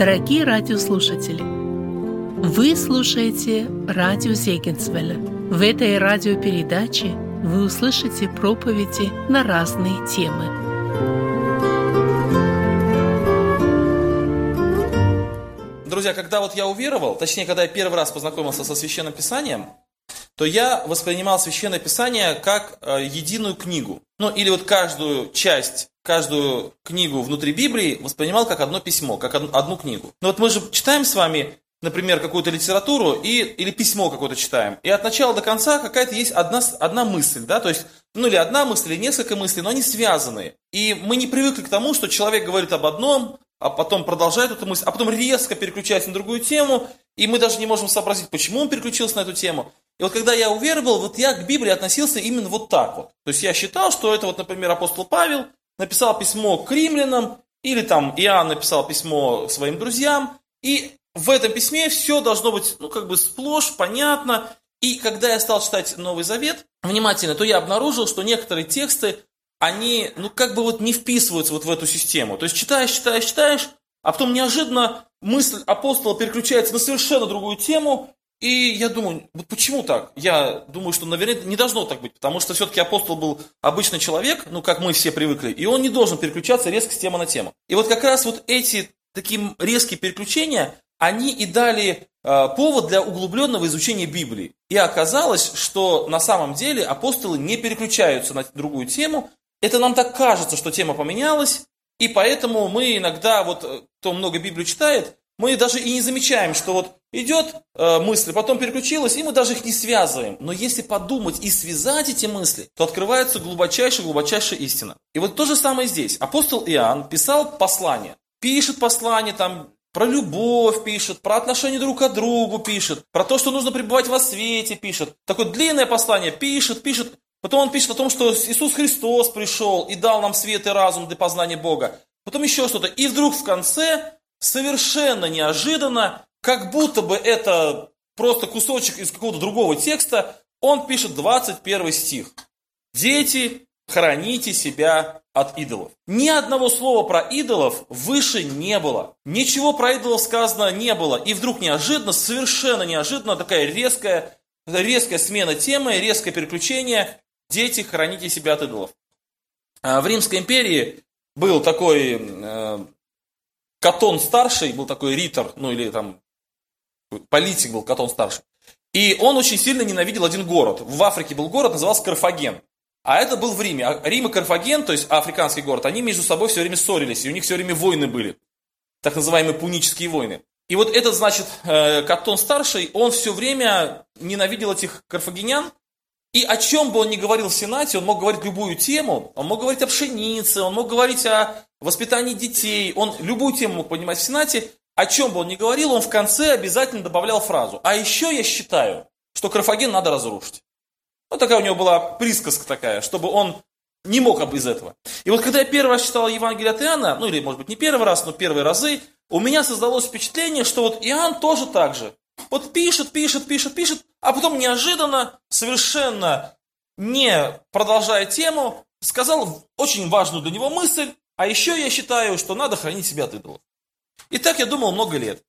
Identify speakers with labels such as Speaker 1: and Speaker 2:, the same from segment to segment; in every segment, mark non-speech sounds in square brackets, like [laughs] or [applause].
Speaker 1: Дорогие радиослушатели, вы слушаете радио Зегенсвелля. В этой радиопередаче вы услышите проповеди на разные темы.
Speaker 2: Друзья, когда вот я уверовал, точнее, когда я первый раз познакомился со Священным Писанием, то я воспринимал Священное Писание как э, единую книгу. Ну, или вот каждую часть, каждую книгу внутри Библии воспринимал как одно письмо, как одну, одну книгу. Но вот мы же читаем с вами, например, какую-то литературу и, или письмо какое-то читаем. И от начала до конца какая-то есть одна, одна мысль, да, то есть, ну или одна мысль, или несколько мыслей, но они связаны. И мы не привыкли к тому, что человек говорит об одном, а потом продолжает эту мысль, а потом резко переключается на другую тему, и мы даже не можем сообразить, почему он переключился на эту тему. И вот когда я уверовал, вот я к Библии относился именно вот так вот. То есть я считал, что это вот, например, апостол Павел написал письмо к римлянам, или там Иоанн написал письмо своим друзьям, и в этом письме все должно быть, ну, как бы сплошь, понятно. И когда я стал читать Новый Завет внимательно, то я обнаружил, что некоторые тексты, они, ну, как бы вот не вписываются вот в эту систему. То есть читаешь, читаешь, читаешь, а потом неожиданно мысль апостола переключается на совершенно другую тему, и я думаю, вот почему так? Я думаю, что, наверное, не должно так быть, потому что все-таки апостол был обычный человек, ну, как мы все привыкли, и он не должен переключаться резко с темы на тему. И вот как раз вот эти такие резкие переключения, они и дали э, повод для углубленного изучения Библии. И оказалось, что на самом деле апостолы не переключаются на другую тему. Это нам так кажется, что тема поменялась, и поэтому мы иногда, вот э, кто много Библию читает, мы даже и не замечаем, что вот идет э, мысль, потом переключилась, и мы даже их не связываем. Но если подумать и связать эти мысли, то открывается глубочайшая-глубочайшая истина. И вот то же самое здесь. Апостол Иоанн писал послание. Пишет послание, там про любовь пишет, про отношения друг к другу пишет, про то, что нужно пребывать во свете пишет. Такое длинное послание пишет, пишет. Потом он пишет о том, что Иисус Христос пришел и дал нам свет и разум для познания Бога. Потом еще что-то. И вдруг в конце совершенно неожиданно, как будто бы это просто кусочек из какого-то другого текста, он пишет 21 стих. «Дети, храните себя от идолов». Ни одного слова про идолов выше не было. Ничего про идолов сказано не было. И вдруг неожиданно, совершенно неожиданно, такая резкая, резкая смена темы, резкое переключение. Дети, храните себя от идолов. А в Римской империи был такой э, Катон старший был такой ритор, ну или там политик был Катон старший. И он очень сильно ненавидел один город. В Африке был город, назывался Карфаген. А это был в Риме. А Рим и Карфаген, то есть африканский город, они между собой все время ссорились, и у них все время войны были. Так называемые пунические войны. И вот этот, значит, э, Катон старший, он все время ненавидел этих карфагенян, и о чем бы он ни говорил в Сенате, он мог говорить любую тему, он мог говорить о пшенице, он мог говорить о воспитании детей, он любую тему мог поднимать в Сенате, о чем бы он ни говорил, он в конце обязательно добавлял фразу. А еще я считаю, что Карфаген надо разрушить. Вот такая у него была присказка такая, чтобы он не мог без этого. И вот когда я первый раз читал Евангелие от Иоанна, ну или может быть не первый раз, но первые разы, у меня создалось впечатление, что вот Иоанн тоже так же. Вот пишет, пишет, пишет, пишет, а потом неожиданно, совершенно не продолжая тему, сказал очень важную для него мысль, а еще я считаю, что надо хранить себя от идолов. И так я думал много лет.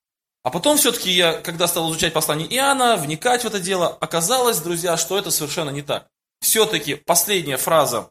Speaker 2: А потом все-таки я, когда стал изучать послание Иоанна, вникать в это дело, оказалось, друзья, что это совершенно не так. Все-таки последняя фраза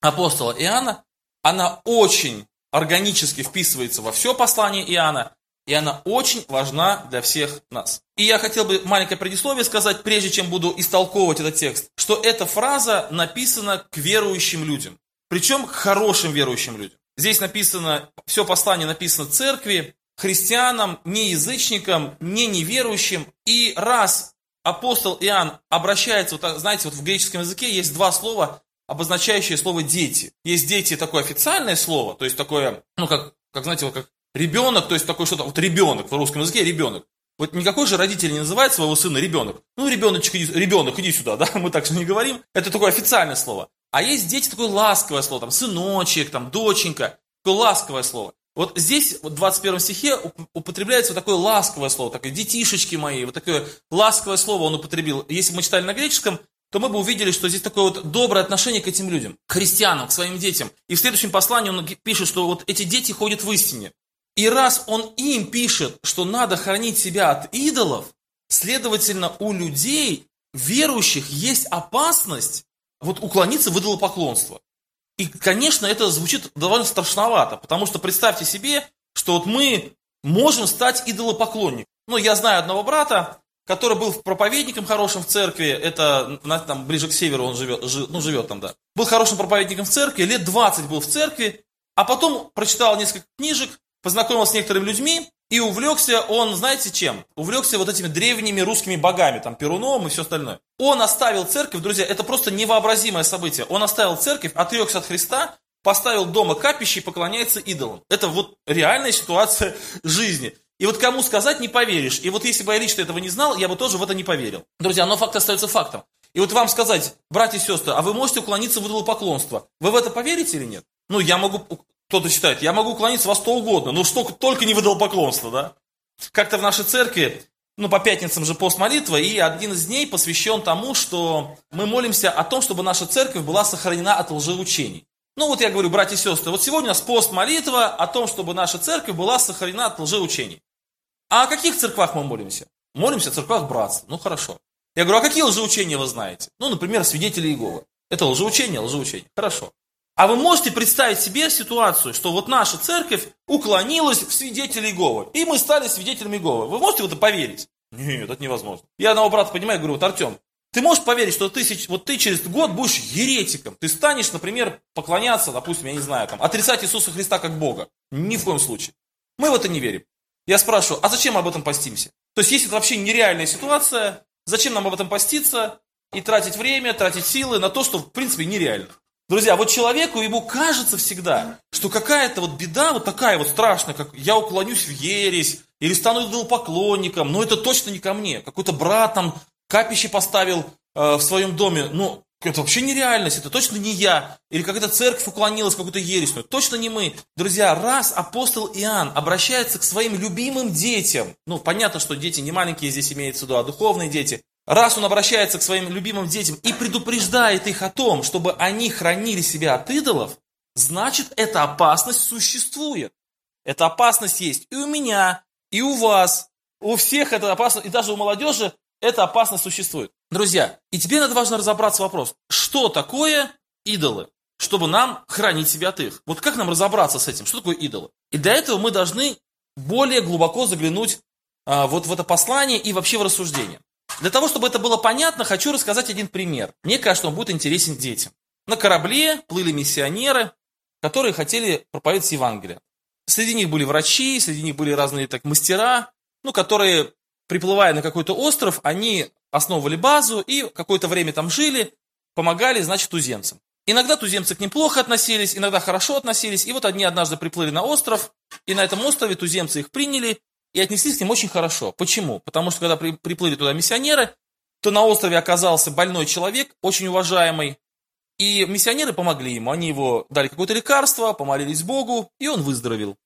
Speaker 2: апостола Иоанна, она очень органически вписывается во все послание Иоанна, и она очень важна для всех нас. И я хотел бы маленькое предисловие сказать, прежде чем буду истолковывать этот текст, что эта фраза написана к верующим людям. Причем к хорошим верующим людям. Здесь написано, все послание написано церкви, христианам, не язычникам, не неверующим. И раз апостол Иоанн обращается, вот, знаете, вот в греческом языке есть два слова, обозначающие слово «дети». Есть «дети» такое официальное слово, то есть такое, ну, как, как знаете, вот как Ребенок, то есть такой что-то, вот ребенок, в русском языке ребенок. Вот никакой же родитель не называет своего сына ребенок. Ну, ребеночек, иди, ребенок, иди сюда, [laughs] да, мы так же не говорим. Это такое официальное слово. А есть дети, такое ласковое слово, там, сыночек, там, доченька, такое ласковое слово. Вот здесь, в 21 стихе, употребляется вот такое ласковое слово, такое детишечки мои, вот такое ласковое слово он употребил. Если бы мы читали на греческом, то мы бы увидели, что здесь такое вот доброе отношение к этим людям, к христианам, к своим детям. И в следующем послании он пишет, что вот эти дети ходят в истине. И раз он им пишет, что надо хранить себя от идолов, следовательно, у людей, верующих, есть опасность вот уклониться в идолопоклонство. И, конечно, это звучит довольно страшновато, потому что представьте себе, что вот мы можем стать идолопоклонником. Ну, я знаю одного брата, который был проповедником хорошим в церкви, это там ближе к северу он живет, жи, ну живет там, да. Был хорошим проповедником в церкви, лет 20 был в церкви, а потом прочитал несколько книжек, познакомился с некоторыми людьми, и увлекся он, знаете чем? Увлекся вот этими древними русскими богами, там, Перуном и все остальное. Он оставил церковь, друзья, это просто невообразимое событие. Он оставил церковь, отрекся от Христа, поставил дома капище и поклоняется идолам. Это вот реальная ситуация жизни. И вот кому сказать, не поверишь. И вот если бы я лично этого не знал, я бы тоже в это не поверил. Друзья, но факт остается фактом. И вот вам сказать, братья и сестры, а вы можете уклониться в идолопоклонство. Вы в это поверите или нет? Ну, я могу, кто-то считает, я могу уклониться во что угодно, но что, только не в идолопоклонство, да? Как-то в нашей церкви, ну, по пятницам же пост молитва, и один из дней посвящен тому, что мы молимся о том, чтобы наша церковь была сохранена от лжеучений. Ну вот я говорю, братья и сестры, вот сегодня у нас пост молитва о том, чтобы наша церковь была сохранена от лжеучений. А о каких церквах мы молимся? Молимся о церквах братства. Ну хорошо. Я говорю, а какие лжеучения вы знаете? Ну, например, свидетели Иеговы. Это лжеучение, лжеучение. Хорошо. А вы можете представить себе ситуацию, что вот наша церковь уклонилась в свидетели Иеговы, и мы стали свидетелями Иеговы. Вы можете в это поверить? Нет, это невозможно. Я одного брата понимаю, говорю, вот Артем, ты можешь поверить, что ты, вот ты через год будешь еретиком? Ты станешь, например, поклоняться, допустим, я не знаю, там, отрицать Иисуса Христа как Бога. Ни в коем случае. Мы в это не верим. Я спрашиваю, а зачем об этом постимся? То есть, если это вообще нереальная ситуация, зачем нам об этом поститься и тратить время, тратить силы на то, что, в принципе, нереально? Друзья, вот человеку, ему кажется всегда, что какая-то вот беда, вот такая вот страшная, как я уклонюсь в ересь, или стану идолопоклонником, но это точно не ко мне. Какой-то брат там капище поставил э, в своем доме, ну, это вообще нереальность, это точно не я. Или какая-то церковь уклонилась в какую-то ересь, но точно не мы. Друзья, раз апостол Иоанн обращается к своим любимым детям, ну, понятно, что дети не маленькие здесь имеется в виду, а духовные дети, раз он обращается к своим любимым детям и предупреждает их о том, чтобы они хранили себя от идолов, значит, эта опасность существует. Эта опасность есть и у меня, и у вас, у всех эта опасность, и даже у молодежи эта опасность существует. Друзья, и теперь надо важно разобраться вопрос, что такое идолы, чтобы нам хранить себя от их. Вот как нам разобраться с этим, что такое идолы? И для этого мы должны более глубоко заглянуть а, вот в это послание и вообще в рассуждение. Для того, чтобы это было понятно, хочу рассказать один пример. Мне кажется, он будет интересен детям. На корабле плыли миссионеры, которые хотели проповедовать Евангелие. Среди них были врачи, среди них были разные так мастера, ну, которые приплывая на какой-то остров, они основывали базу и какое-то время там жили, помогали, значит, туземцам. Иногда туземцы к ним плохо относились, иногда хорошо относились. И вот одни однажды приплыли на остров, и на этом острове туземцы их приняли и отнеслись к ним очень хорошо. Почему? Потому что когда при, приплыли туда миссионеры, то на острове оказался больной человек, очень уважаемый, и миссионеры помогли ему. Они его дали какое-то лекарство, помолились Богу, и он выздоровел.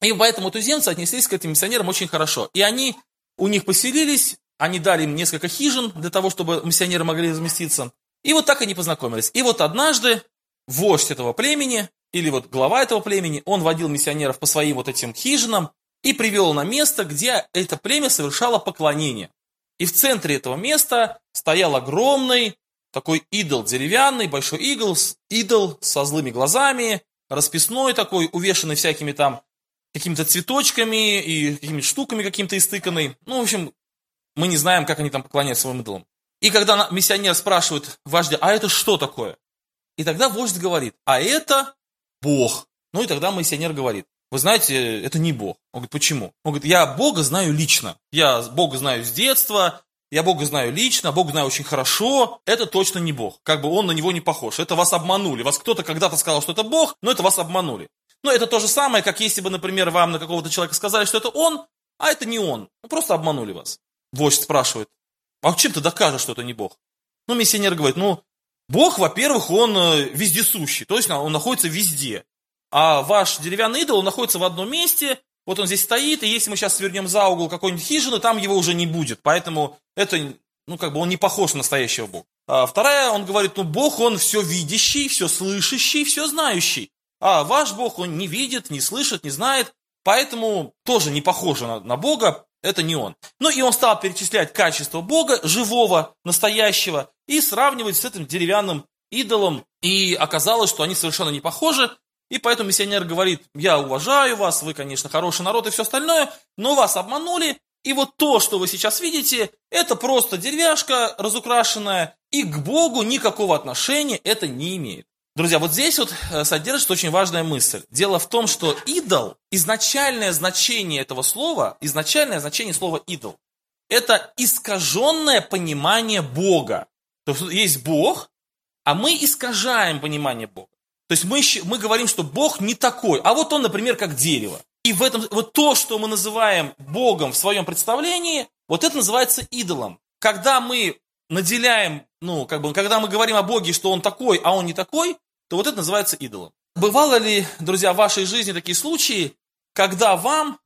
Speaker 2: И поэтому туземцы отнеслись к этим миссионерам очень хорошо. И они у них поселились, они дали им несколько хижин для того, чтобы миссионеры могли разместиться. И вот так они познакомились. И вот однажды вождь этого племени, или вот глава этого племени, он водил миссионеров по своим вот этим хижинам и привел на место, где это племя совершало поклонение. И в центре этого места стоял огромный такой идол деревянный, большой идол, идол со злыми глазами, расписной такой, увешанный всякими там какими-то цветочками и какими-то штуками каким-то истыканный. Ну, в общем, мы не знаем, как они там поклоняются своим идолам. И когда миссионер спрашивает вождя, а это что такое? И тогда вождь говорит, а это Бог. Ну и тогда миссионер говорит, вы знаете, это не Бог. Он говорит, почему? Он говорит, я Бога знаю лично. Я Бога знаю с детства, я Бога знаю лично, Бога знаю очень хорошо. Это точно не Бог. Как бы он на него не похож. Это вас обманули. Вас кто-то когда-то сказал, что это Бог, но это вас обманули. Но это то же самое, как если бы, например, вам на какого-то человека сказали, что это он, а это не он. Ну, просто обманули вас. Вождь спрашивает, а чем ты докажешь, что это не Бог? Ну, миссионер говорит, ну, Бог, во-первых, он э, вездесущий, то есть он находится везде. А ваш деревянный идол, находится в одном месте, вот он здесь стоит, и если мы сейчас свернем за угол какой-нибудь хижины, там его уже не будет. Поэтому это, ну, как бы он не похож на настоящего Бога. А вторая, он говорит, ну, Бог, он все видящий, все слышащий, все знающий. А ваш Бог, он не видит, не слышит, не знает. поэтому тоже не похоже на, на Бога, это не он. Ну и он стал перечислять качество Бога, живого, настоящего, и сравнивать с этим деревянным идолом. И оказалось, что они совершенно не похожи. И поэтому миссионер говорит, я уважаю вас, вы, конечно, хороший народ и все остальное, но вас обманули, и вот то, что вы сейчас видите, это просто деревяшка разукрашенная, и к Богу никакого отношения это не имеет. Друзья, вот здесь вот э, содержится очень важная мысль. Дело в том, что идол, изначальное значение этого слова, изначальное значение слова идол, это искаженное понимание Бога. То есть есть Бог, а мы искажаем понимание Бога. То есть мы, мы говорим, что Бог не такой, а вот он, например, как дерево. И в этом, вот то, что мы называем Богом в своем представлении, вот это называется идолом. Когда мы наделяем, ну, как бы, когда мы говорим о Боге, что Он такой, а Он не такой, то вот это называется идолом. Бывало ли, друзья, в вашей жизни такие случаи, когда вам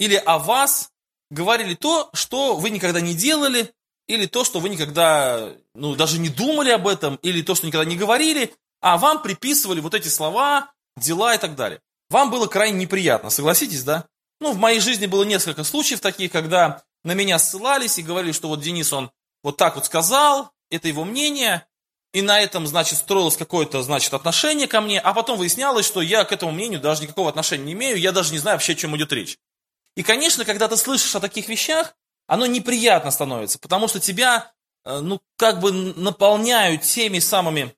Speaker 2: или о вас говорили то, что вы никогда не делали, или то, что вы никогда, ну, даже не думали об этом, или то, что никогда не говорили, а вам приписывали вот эти слова, дела и так далее. Вам было крайне неприятно, согласитесь, да? Ну, в моей жизни было несколько случаев таких, когда на меня ссылались и говорили, что вот Денис, он вот так вот сказал, это его мнение, и на этом, значит, строилось какое-то, значит, отношение ко мне, а потом выяснялось, что я к этому мнению даже никакого отношения не имею, я даже не знаю вообще, о чем идет речь. И, конечно, когда ты слышишь о таких вещах, оно неприятно становится, потому что тебя, э, ну, как бы наполняют теми самыми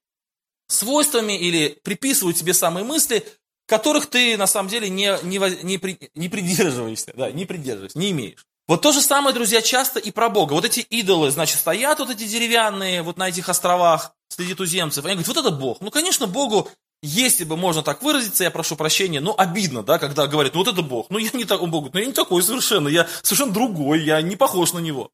Speaker 2: свойствами или приписывают тебе самые мысли, которых ты на самом деле не, не, не, не придерживаешься, да, не придерживаешься, не имеешь. Вот то же самое, друзья, часто и про Бога. Вот эти идолы, значит, стоят вот эти деревянные вот на этих островах среди туземцев. Они говорят, вот это Бог. Ну, конечно, Богу, если бы можно так выразиться, я прошу прощения, но обидно, да, когда говорят, ну вот это Бог. Ну, я не такой Бог, ну я не такой совершенно, я совершенно другой, я не похож на него.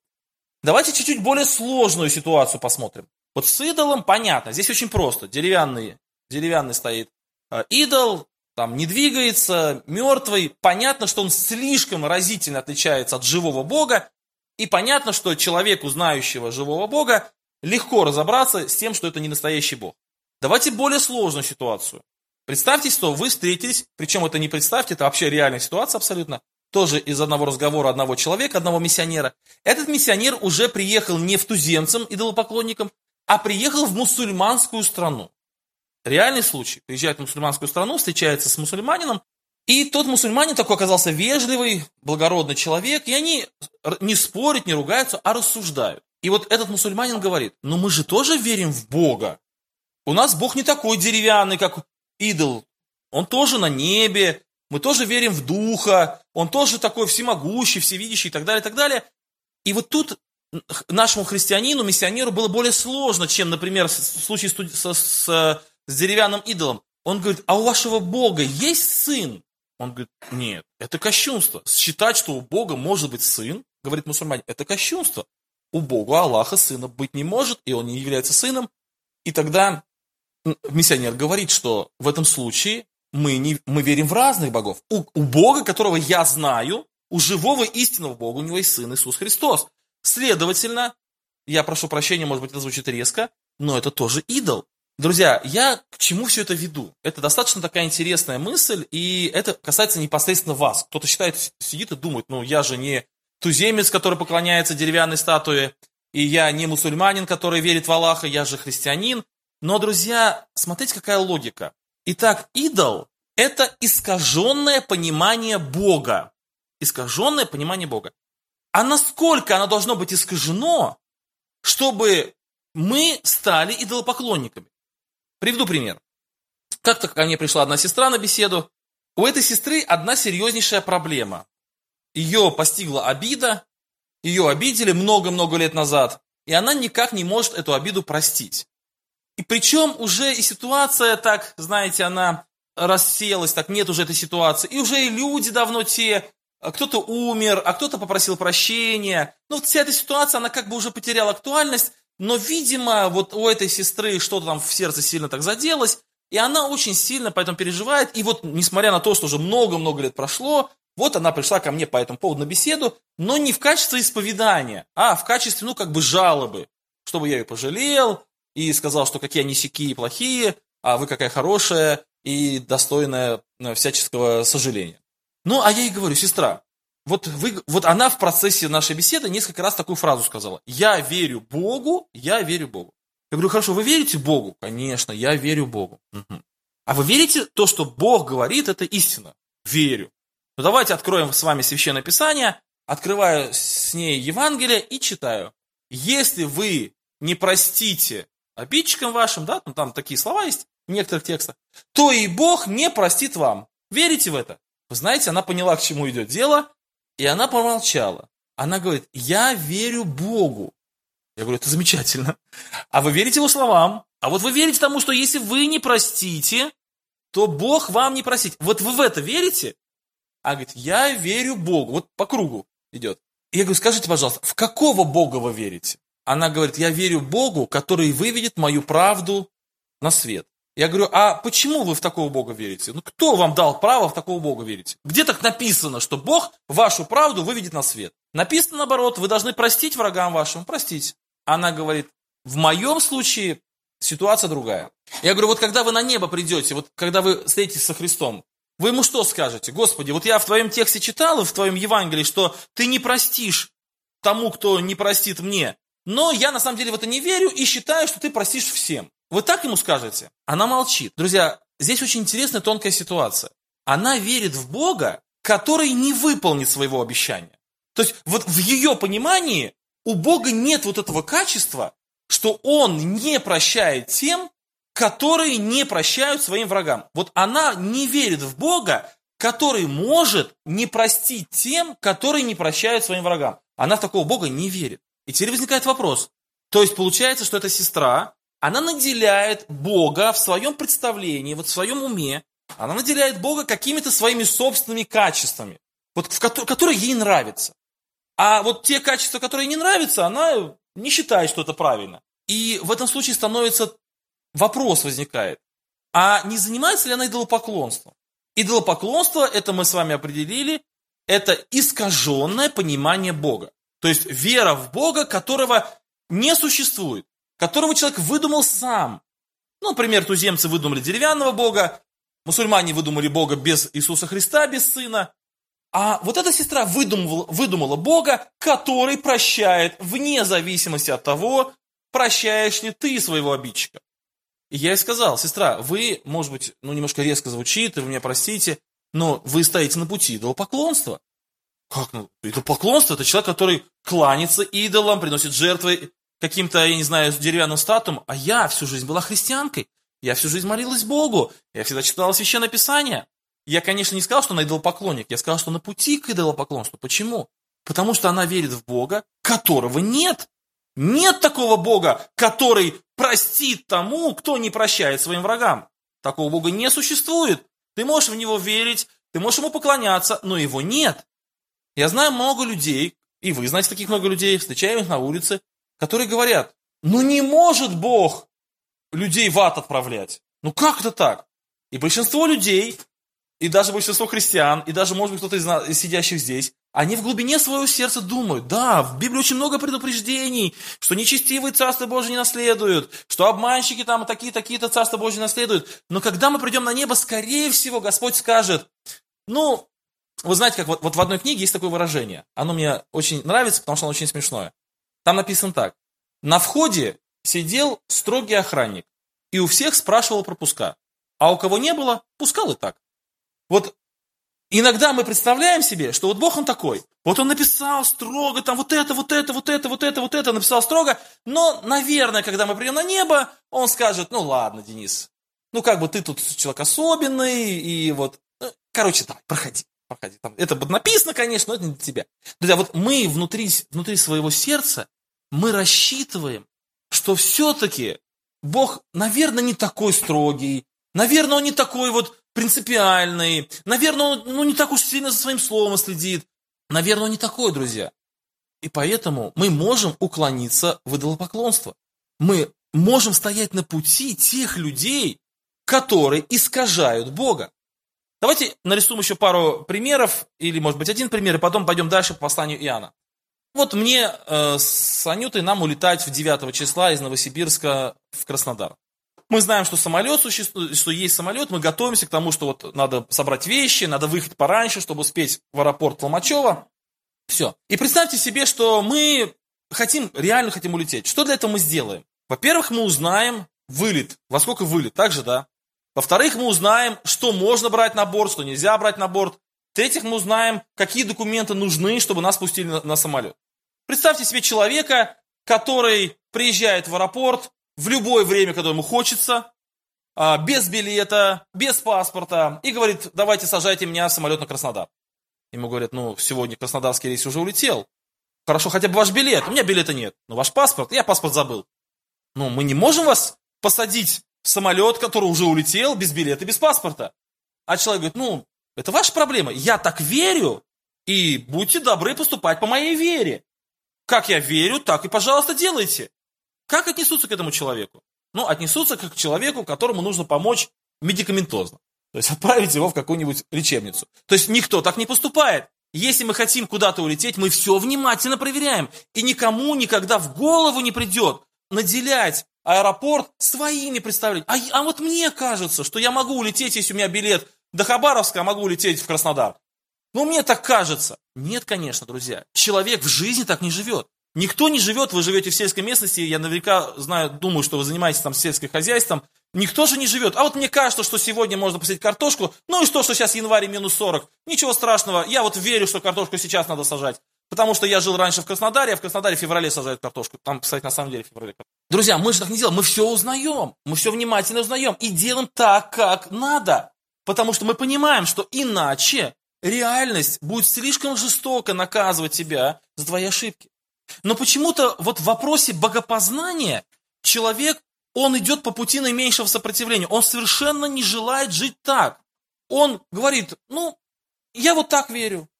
Speaker 2: Давайте чуть-чуть более сложную ситуацию посмотрим. Вот с идолом понятно, здесь очень просто. Деревянный, деревянный стоит а, идол, там не двигается, мертвый. Понятно, что он слишком разительно отличается от живого Бога. И понятно, что человеку, знающего живого Бога, легко разобраться с тем, что это не настоящий Бог. Давайте более сложную ситуацию. Представьте, что вы встретились, причем это не представьте, это вообще реальная ситуация абсолютно, тоже из одного разговора одного человека, одного миссионера. Этот миссионер уже приехал не в туземцам, идолопоклонникам, а приехал в мусульманскую страну. Реальный случай. Приезжает в мусульманскую страну, встречается с мусульманином, и тот мусульманин такой оказался ведливый, благородный человек, и они не спорят, не ругаются, а рассуждают. И вот этот мусульманин говорит, ну мы же тоже верим в Бога. У нас Бог не такой деревянный, как идол. Он тоже на небе, мы тоже верим в Духа, он тоже такой всемогущий, всевидящий и так далее, и так далее. И вот тут нашему христианину, миссионеру было более сложно, чем, например, в случае с, с с деревянным идолом. Он говорит, а у вашего Бога есть сын? Он говорит, нет, это кощунство. Считать, что у Бога может быть сын, говорит мусульманин, это кощунство. У Бога, Аллаха, сына быть не может, и он не является сыном. И тогда миссионер говорит, что в этом случае мы, не, мы верим в разных богов. У, у Бога, которого я знаю, у живого истинного Бога, у него есть Сын Иисус Христос. Следовательно, я прошу прощения, может быть, это звучит резко, но это тоже идол. Друзья, я к чему все это веду? Это достаточно такая интересная мысль, и это касается непосредственно вас. Кто-то считает, сидит и думает, ну я же не туземец, который поклоняется деревянной статуе, и я не мусульманин, который верит в Аллаха, я же христианин. Но, друзья, смотрите, какая логика. Итак, идол – это искаженное понимание Бога. Искаженное понимание Бога. А насколько оно должно быть искажено, чтобы мы стали идолопоклонниками? Приведу пример. Как-то ко мне пришла одна сестра на беседу. У этой сестры одна серьезнейшая проблема. Ее постигла обида, ее обидели много-много лет назад, и она никак не может эту обиду простить. И причем уже и ситуация так, знаете, она рассеялась, так нет уже этой ситуации. И уже и люди давно те, кто-то умер, а кто-то попросил прощения. Ну, вся эта ситуация, она как бы уже потеряла актуальность, но, видимо, вот у этой сестры что-то там в сердце сильно так заделось, и она очень сильно поэтому переживает. И вот, несмотря на то, что уже много-много лет прошло, вот она пришла ко мне по этому поводу на беседу, но не в качестве исповедания, а в качестве, ну, как бы жалобы, чтобы я ее пожалел и сказал, что какие они сякие и плохие, а вы какая хорошая и достойная э, всяческого сожаления. Ну, а я ей говорю, сестра, вот, вы, вот она в процессе нашей беседы несколько раз такую фразу сказала. Я верю Богу, я верю Богу. Я говорю, хорошо, вы верите Богу? Конечно, я верю Богу. Угу. А вы верите то, что Бог говорит, это истина? Верю. Ну давайте откроем с вами Священное Писание, открываю с ней Евангелие и читаю. Если вы не простите обидчикам вашим, да, ну там такие слова есть в некоторых текстах, то и Бог не простит вам. Верите в это? Вы знаете, она поняла, к чему идет дело, и она помолчала. Она говорит, я верю Богу. Я говорю, это замечательно. А вы верите его словам? А вот вы верите тому, что если вы не простите, то Бог вам не простит. Вот вы в это верите? А говорит, я верю Богу. Вот по кругу идет. Я говорю, скажите, пожалуйста, в какого Бога вы верите? Она говорит, я верю Богу, который выведет мою правду на свет. Я говорю, а почему вы в такого Бога верите? Ну, кто вам дал право в такого Бога верить? Где так написано, что Бог вашу правду выведет на свет? Написано наоборот, вы должны простить врагам вашим, простить. Она говорит, в моем случае ситуация другая. Я говорю, вот когда вы на небо придете, вот когда вы встретитесь со Христом, вы ему что скажете? Господи, вот я в твоем тексте читал, в твоем Евангелии, что ты не простишь тому, кто не простит мне. Но я на самом деле в это не верю и считаю, что ты простишь всем. Вы так ему скажете? Она молчит. Друзья, здесь очень интересная тонкая ситуация. Она верит в Бога, который не выполнит своего обещания. То есть вот в ее понимании у Бога нет вот этого качества, что Он не прощает тем, которые не прощают своим врагам. Вот она не верит в Бога, который может не простить тем, которые не прощают своим врагам. Она в такого Бога не верит. И теперь возникает вопрос. То есть получается, что эта сестра, она наделяет Бога в своем представлении, вот в своем уме, она наделяет Бога какими-то своими собственными качествами, вот, в ко- которые ей нравятся. А вот те качества, которые не нравятся, она не считает, что это правильно. И в этом случае становится вопрос возникает, а не занимается ли она идолопоклонством? Идолопоклонство, это мы с вами определили, это искаженное понимание Бога. То есть вера в Бога, которого не существует которого человек выдумал сам. Ну, например, туземцы выдумали деревянного бога, мусульмане выдумали бога без Иисуса Христа, без сына. А вот эта сестра выдумывала, выдумала бога, который прощает вне зависимости от того, прощаешь ли ты своего обидчика. И я ей сказал, сестра, вы, может быть, ну, немножко резко звучит, и вы меня простите, но вы стоите на пути идолопоклонства. Как? Ну, идолопоклонство – это человек, который кланится идолам, приносит жертвы каким-то, я не знаю, деревянным статуем, а я всю жизнь была христианкой. Я всю жизнь молилась Богу. Я всегда читала Священное Писание. Я, конечно, не сказал, что она идолопоклонник. Я сказал, что на пути к идолопоклонству. Почему? Потому что она верит в Бога, которого нет. Нет такого Бога, который простит тому, кто не прощает своим врагам. Такого Бога не существует. Ты можешь в Него верить, ты можешь Ему поклоняться, но Его нет. Я знаю много людей, и вы знаете таких много людей, встречаем их на улице, которые говорят, ну не может Бог людей в ад отправлять. Ну как это так? И большинство людей, и даже большинство христиан, и даже, может быть, кто-то из, из сидящих здесь, они в глубине своего сердца думают, да, в Библии очень много предупреждений, что нечестивые Царство Божие не наследуют, что обманщики там такие-такие-то Царство Божие наследуют. Но когда мы придем на небо, скорее всего, Господь скажет, ну, вы знаете, как вот, вот в одной книге есть такое выражение. Оно мне очень нравится, потому что оно очень смешное. Там написано так. На входе сидел строгий охранник и у всех спрашивал пропуска. А у кого не было, пускал и так. Вот иногда мы представляем себе, что вот Бог он такой. Вот он написал строго, там вот это, вот это, вот это, вот это, вот это, написал строго. Но, наверное, когда мы придем на небо, он скажет, ну ладно, Денис, ну как бы ты тут человек особенный, и вот, ну, короче, давай, проходи, проходи. Там, это написано, конечно, но это не для тебя. Друзья, вот мы внутри, внутри своего сердца мы рассчитываем, что все-таки Бог, наверное, не такой строгий, наверное, он не такой вот принципиальный, наверное, он ну, не так уж сильно за своим словом следит, наверное, он не такой, друзья. И поэтому мы можем уклониться в идолопоклонство. Мы можем стоять на пути тех людей, которые искажают Бога. Давайте нарисуем еще пару примеров, или, может быть, один пример, и потом пойдем дальше по посланию Иоанна. Вот мне э, с Анютой нам улетать в 9 числа из Новосибирска в Краснодар. Мы знаем, что самолет существует, что есть самолет, мы готовимся к тому, что вот надо собрать вещи, надо выехать пораньше, чтобы успеть в аэропорт Толмачева. Все. И представьте себе, что мы хотим, реально хотим улететь. Что для этого мы сделаем? Во-первых, мы узнаем вылет, во сколько вылет, так же, да? Во-вторых, мы узнаем, что можно брать на борт, что нельзя брать на борт. В-третьих, мы узнаем, какие документы нужны, чтобы нас пустили на, на самолет. Представьте себе человека, который приезжает в аэропорт в любое время, когда ему хочется, а, без билета, без паспорта, и говорит, давайте сажайте меня в самолет на Краснодар. Ему говорят, ну, сегодня краснодарский рейс уже улетел. Хорошо, хотя бы ваш билет. У меня билета нет. Но ваш паспорт, я паспорт забыл. Ну, мы не можем вас посадить в самолет, который уже улетел, без билета, без паспорта. А человек говорит, ну, это ваша проблема. Я так верю, и будьте добры поступать по моей вере. Как я верю, так и, пожалуйста, делайте. Как отнесутся к этому человеку? Ну, отнесутся как к человеку, которому нужно помочь медикаментозно. То есть отправить его в какую-нибудь лечебницу. То есть никто так не поступает. Если мы хотим куда-то улететь, мы все внимательно проверяем. И никому никогда в голову не придет наделять аэропорт своими представлениями. А, а вот мне кажется, что я могу улететь, если у меня билет до Хабаровска, а могу улететь в Краснодар. Ну, мне так кажется. Нет, конечно, друзья. Человек в жизни так не живет. Никто не живет, вы живете в сельской местности, я наверняка знаю, думаю, что вы занимаетесь там сельским хозяйством. Никто же не живет. А вот мне кажется, что сегодня можно посадить картошку. Ну и что, что сейчас январь минус 40. Ничего страшного. Я вот верю, что картошку сейчас надо сажать. Потому что я жил раньше в Краснодаре, а в Краснодаре в феврале сажают картошку. Там, кстати, на самом деле в феврале. Друзья, мы же так не делаем. Мы все узнаем. Мы все внимательно узнаем. И делаем так, как надо. Потому что мы понимаем, что иначе реальность будет слишком жестоко наказывать тебя за твои ошибки. Но почему-то вот в вопросе богопознания человек, он идет по пути наименьшего сопротивления. Он совершенно не желает жить так. Он говорит, ну, я вот так верю.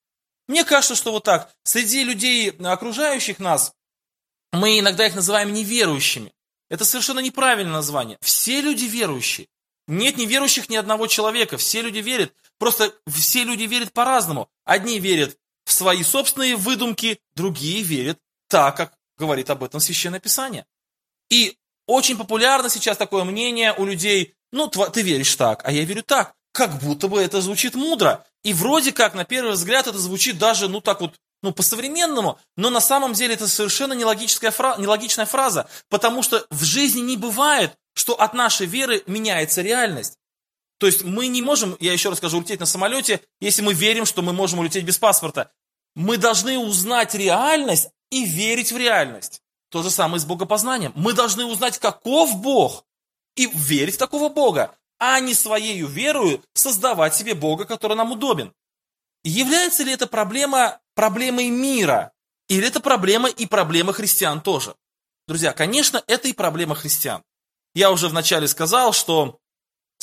Speaker 2: Мне кажется, что вот так. Среди людей, окружающих нас, мы иногда их называем неверующими. Это совершенно неправильное название. Все люди верующие. Нет неверующих ни одного человека. Все люди верят. Просто все люди верят по-разному. Одни верят в свои собственные выдумки, другие верят так, как говорит об этом Священное Писание. И очень популярно сейчас такое мнение у людей, ну, ты веришь так, а я верю так. Как будто бы это звучит мудро. И вроде как, на первый взгляд, это звучит даже, ну, так вот, ну, по-современному, но на самом деле это совершенно нелогическая фра... нелогичная фраза, потому что в жизни не бывает, что от нашей веры меняется реальность. То есть мы не можем, я еще раз скажу, улететь на самолете, если мы верим, что мы можем улететь без паспорта. Мы должны узнать реальность, и верить в реальность. То же самое с богопознанием. Мы должны узнать, каков Бог, и верить в такого Бога, а не своей верою создавать себе Бога, который нам удобен. Является ли это проблема проблемой мира? Или это проблема и проблема христиан тоже? Друзья, конечно, это и проблема христиан. Я уже вначале сказал, что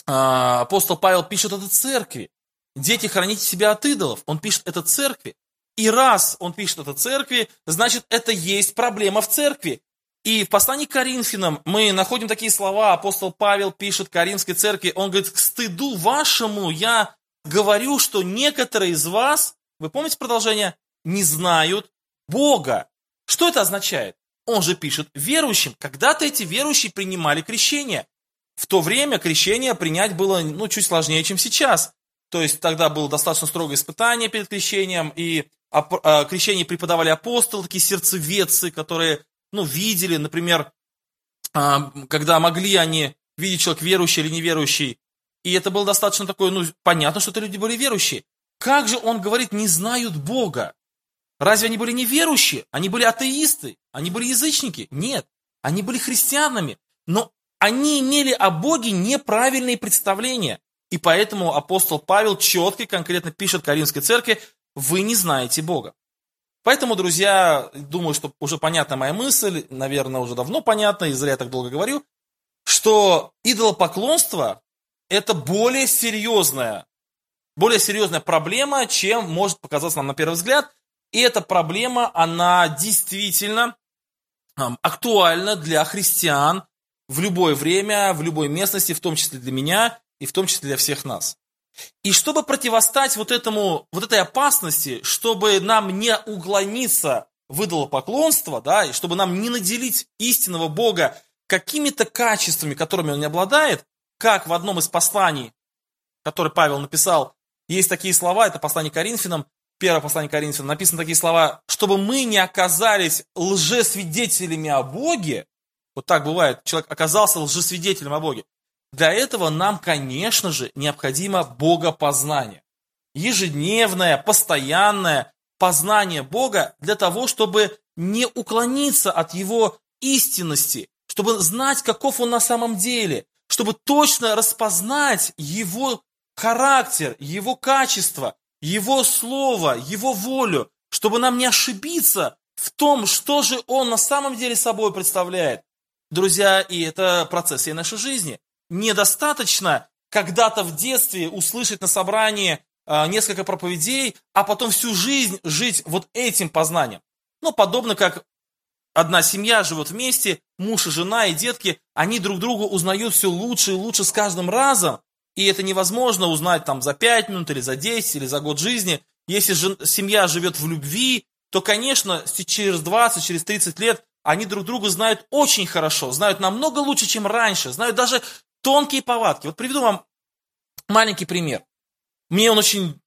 Speaker 2: э, апостол Павел пишет это церкви. Дети, храните себя от идолов. Он пишет это церкви. И раз он пишет это церкви, значит, это есть проблема в церкви. И в послании к Коринфянам мы находим такие слова, апостол Павел пишет Коринфской церкви, он говорит, к стыду вашему я говорю, что некоторые из вас, вы помните продолжение, не знают Бога. Что это означает? Он же пишет верующим. Когда-то эти верующие принимали крещение. В то время крещение принять было ну, чуть сложнее, чем сейчас. То есть тогда было достаточно строгое испытание перед крещением, и а, крещение преподавали апостолы, такие сердцеведцы, которые, ну, видели, например, а, когда могли они видеть человек верующий или неверующий, и это было достаточно такое, ну, понятно, что это люди были верующие. Как же он говорит, не знают Бога? Разве они были неверующие? Они были атеисты? Они были язычники? Нет. Они были христианами. Но они имели о Боге неправильные представления. И поэтому апостол Павел четко и конкретно пишет Каринской церкви, вы не знаете Бога. Поэтому, друзья, думаю, что уже понятна моя мысль, наверное, уже давно понятно, и зря я так долго говорю, что идолопоклонство – это более серьезная, более серьезная проблема, чем может показаться нам на первый взгляд. И эта проблема, она действительно актуальна для христиан в любое время, в любой местности, в том числе для меня и в том числе для всех нас. И чтобы противостать вот, этому, вот этой опасности, чтобы нам не уклониться в идолопоклонство, да, и чтобы нам не наделить истинного Бога какими-то качествами, которыми он не обладает, как в одном из посланий, который Павел написал, есть такие слова, это послание Коринфянам, первое послание Коринфянам, написаны такие слова, чтобы мы не оказались лжесвидетелями о Боге, вот так бывает, человек оказался лжесвидетелем о Боге. Для этого нам, конечно же, необходимо богопознание. Ежедневное, постоянное познание Бога для того, чтобы не уклониться от Его истинности, чтобы знать, каков Он на самом деле, чтобы точно распознать Его характер, Его качество, Его слово, Его волю, чтобы нам не ошибиться в том, что же Он на самом деле собой представляет. Друзья, и это процесс всей нашей жизни. Недостаточно когда-то в детстве услышать на собрании э, несколько проповедей, а потом всю жизнь жить вот этим познанием. Ну, подобно как одна семья живет вместе, муж и жена и детки, они друг друга узнают все лучше и лучше с каждым разом, и это невозможно узнать там за 5 минут или за 10 или за год жизни. Если же семья живет в любви, то, конечно, через 20, через 30 лет они друг друга знают очень хорошо, знают намного лучше, чем раньше, знают даже тонкие повадки. Вот приведу вам маленький пример. Мне он очень,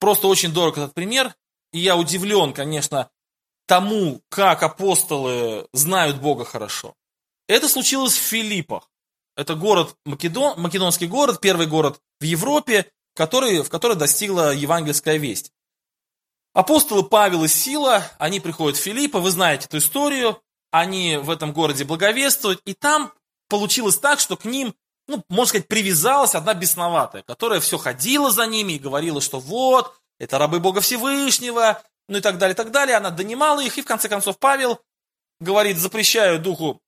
Speaker 2: просто очень дорог этот пример, и я удивлен, конечно, тому, как апостолы знают Бога хорошо. Это случилось в Филиппах. Это город, Македон, македонский город, первый город в Европе, который, в который достигла евангельская весть. Апостолы Павел и Сила, они приходят в Филиппа, вы знаете эту историю, они в этом городе благовествуют, и там получилось так, что к ним, ну, можно сказать, привязалась одна бесноватая, которая все ходила за ними и говорила, что вот, это рабы Бога Всевышнего, ну и так далее, и так далее. Она донимала их, и в конце концов Павел говорит, запрещаю духу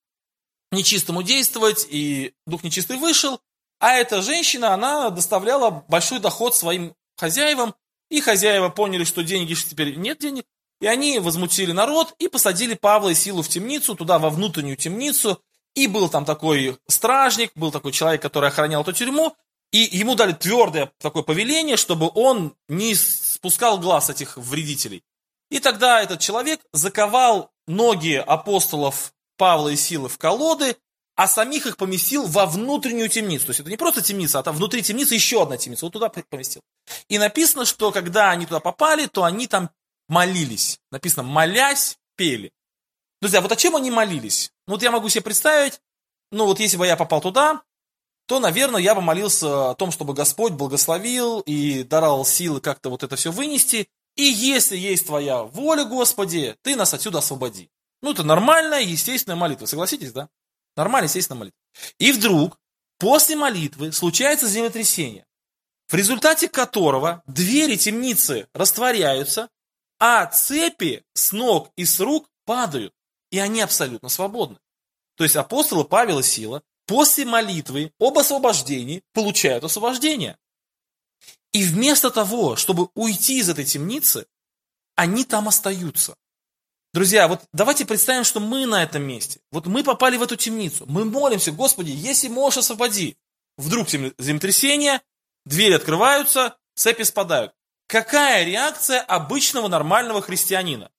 Speaker 2: нечистому действовать, и дух нечистый вышел, а эта женщина, она доставляла большой доход своим хозяевам, и хозяева поняли, что деньги теперь нет денег, и они возмутили народ и посадили Павла и Силу в темницу, туда во внутреннюю темницу, и был там такой стражник, был такой человек, который охранял эту тюрьму, и ему дали твердое такое повеление, чтобы он не спускал глаз этих вредителей. И тогда этот человек заковал ноги апостолов Павла и Силы в колоды, а самих их поместил во внутреннюю темницу. То есть это не просто темница, а там внутри темницы еще одна темница. Вот туда поместил. И написано, что когда они туда попали, то они там молились. Написано, молясь, пели. Друзья, вот о чем они молились? Ну вот я могу себе представить, ну вот если бы я попал туда, то, наверное, я бы молился о том, чтобы Господь благословил и даровал силы как-то вот это все вынести. И если есть твоя воля, Господи, ты нас отсюда освободи. Ну, это нормальная, естественная молитва, согласитесь, да? Нормальная, естественная молитва. И вдруг, после молитвы, случается землетрясение, в результате которого двери темницы растворяются, а цепи с ног и с рук падают, и они абсолютно свободны. То есть апостолы Павел и Сила после молитвы об освобождении получают освобождение. И вместо того, чтобы уйти из этой темницы, они там остаются. Друзья, вот давайте представим, что мы на этом месте. Вот мы попали в эту темницу. Мы молимся, Господи, если можешь, освободи. Вдруг землетрясение, двери открываются, цепи спадают. Какая реакция обычного нормального христианина?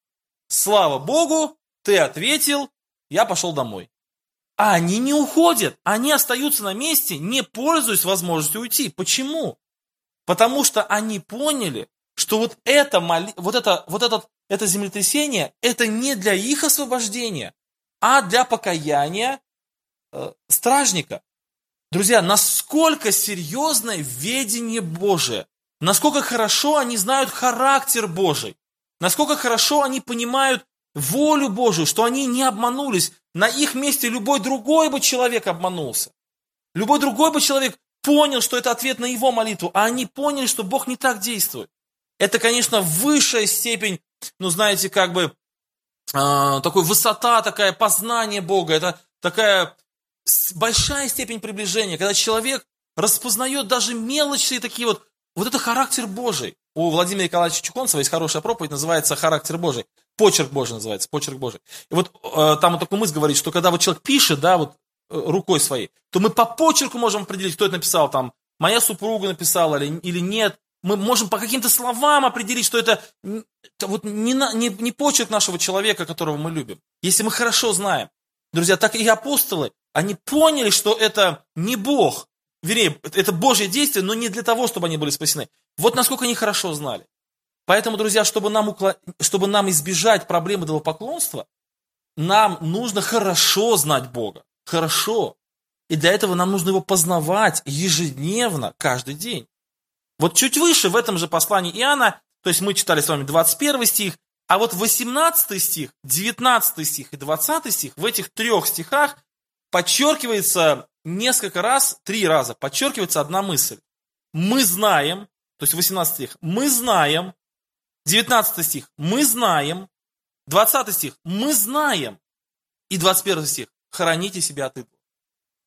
Speaker 2: Слава Богу, ты ответил, я пошел домой. А они не уходят, они остаются на месте, не пользуясь возможностью уйти. Почему? Потому что они поняли, что вот это, вот это, вот этот, это землетрясение, это не для их освобождения, а для покаяния э, стражника. Друзья, насколько серьезное ведение Божие, насколько хорошо они знают характер Божий, насколько хорошо они понимают волю Божию, что они не обманулись. На их месте любой другой бы человек обманулся. Любой другой бы человек понял, что это ответ на его молитву, а они поняли, что Бог не так действует. Это, конечно, высшая степень, ну, знаете, как бы, э, такой высота, такая познание Бога, это такая большая степень приближения, когда человек распознает даже мелочи такие вот, вот это характер Божий. У Владимира Николаевича Чухонцева есть хорошая проповедь, называется «Характер Божий». Почерк Божий называется, почерк Божий. И вот э, там вот такой мысль говорит, что когда вот человек пишет, да, вот э, рукой своей, то мы по почерку можем определить, кто это написал, там, моя супруга написала или, или нет. Мы можем по каким-то словам определить, что это, это вот не, не, не почерк нашего человека, которого мы любим. Если мы хорошо знаем. Друзья, так и апостолы, Они поняли, что это не Бог, вернее, это Божье действие, но не для того, чтобы они были спасены. Вот насколько они хорошо знали. Поэтому, друзья, чтобы нам, укло... чтобы нам избежать проблемы идолопоклонства, нам нужно хорошо знать Бога. Хорошо. И для этого нам нужно его познавать ежедневно, каждый день. Вот чуть выше в этом же послании Иоанна, то есть мы читали с вами 21 стих, а вот 18 стих, 19 стих и 20 стих, в этих трех стихах подчеркивается несколько раз, три раза, подчеркивается одна мысль. Мы знаем, то есть 18 стих, мы знаем, 19 стих, мы знаем, 20 стих, мы знаем, и 21 стих, храните себя от идола.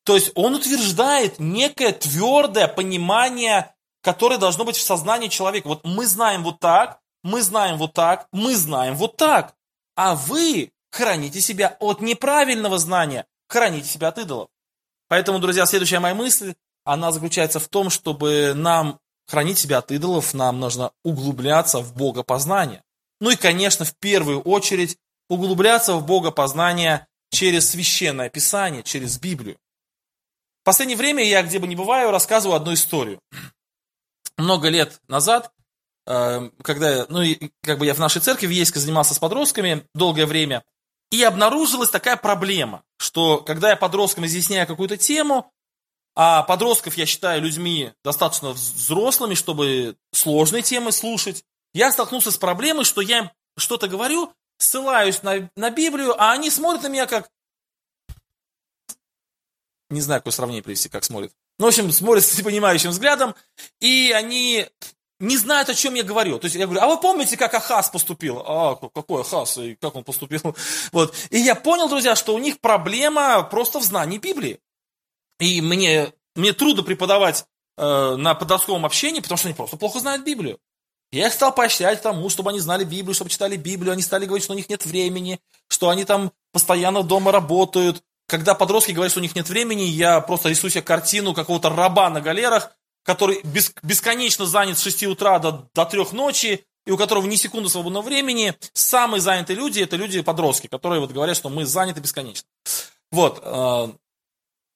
Speaker 2: То есть он утверждает некое твердое понимание, которое должно быть в сознании человека. Вот мы знаем вот так, мы знаем вот так, мы знаем вот так. А вы храните себя от неправильного знания, храните себя от идолов. Поэтому, друзья, следующая моя мысль, она заключается в том, чтобы нам хранить себя от идолов, нам нужно углубляться в богопознание. Ну и, конечно, в первую очередь углубляться в богопознание через священное писание, через Библию. В последнее время я, где бы ни бываю, рассказываю одну историю. Много лет назад, э, когда ну, как бы я в нашей церкви в Ейске занимался с подростками долгое время, и обнаружилась такая проблема, что когда я подросткам изъясняю какую-то тему, а подростков я считаю людьми достаточно взрослыми, чтобы сложные темы слушать, я столкнулся с проблемой, что я им что-то говорю, ссылаюсь на, на Библию, а они смотрят на меня как... Не знаю, какое сравнение привести, как смотрят. Ну, в общем, смотрят с непонимающим взглядом, и они не знают, о чем я говорю. То есть я говорю, а вы помните, как Ахаз поступил? А, какой Ахаз, и как он поступил? [laughs] Вот. И я понял, друзья, что у них проблема просто в знании Библии. И мне, мне трудно преподавать э, на подростковом общении, потому что они просто плохо знают Библию. Я их стал поощрять тому, чтобы они знали Библию, чтобы читали Библию. Они стали говорить, что у них нет времени, что они там постоянно дома работают. Когда подростки говорят, что у них нет времени, я просто рисую себе картину какого-то раба на галерах, который бесконечно занят с 6 утра до, до 3 ночи, и у которого ни секунды свободного времени. Самые занятые люди – это люди-подростки, которые вот говорят, что мы заняты бесконечно. Вот.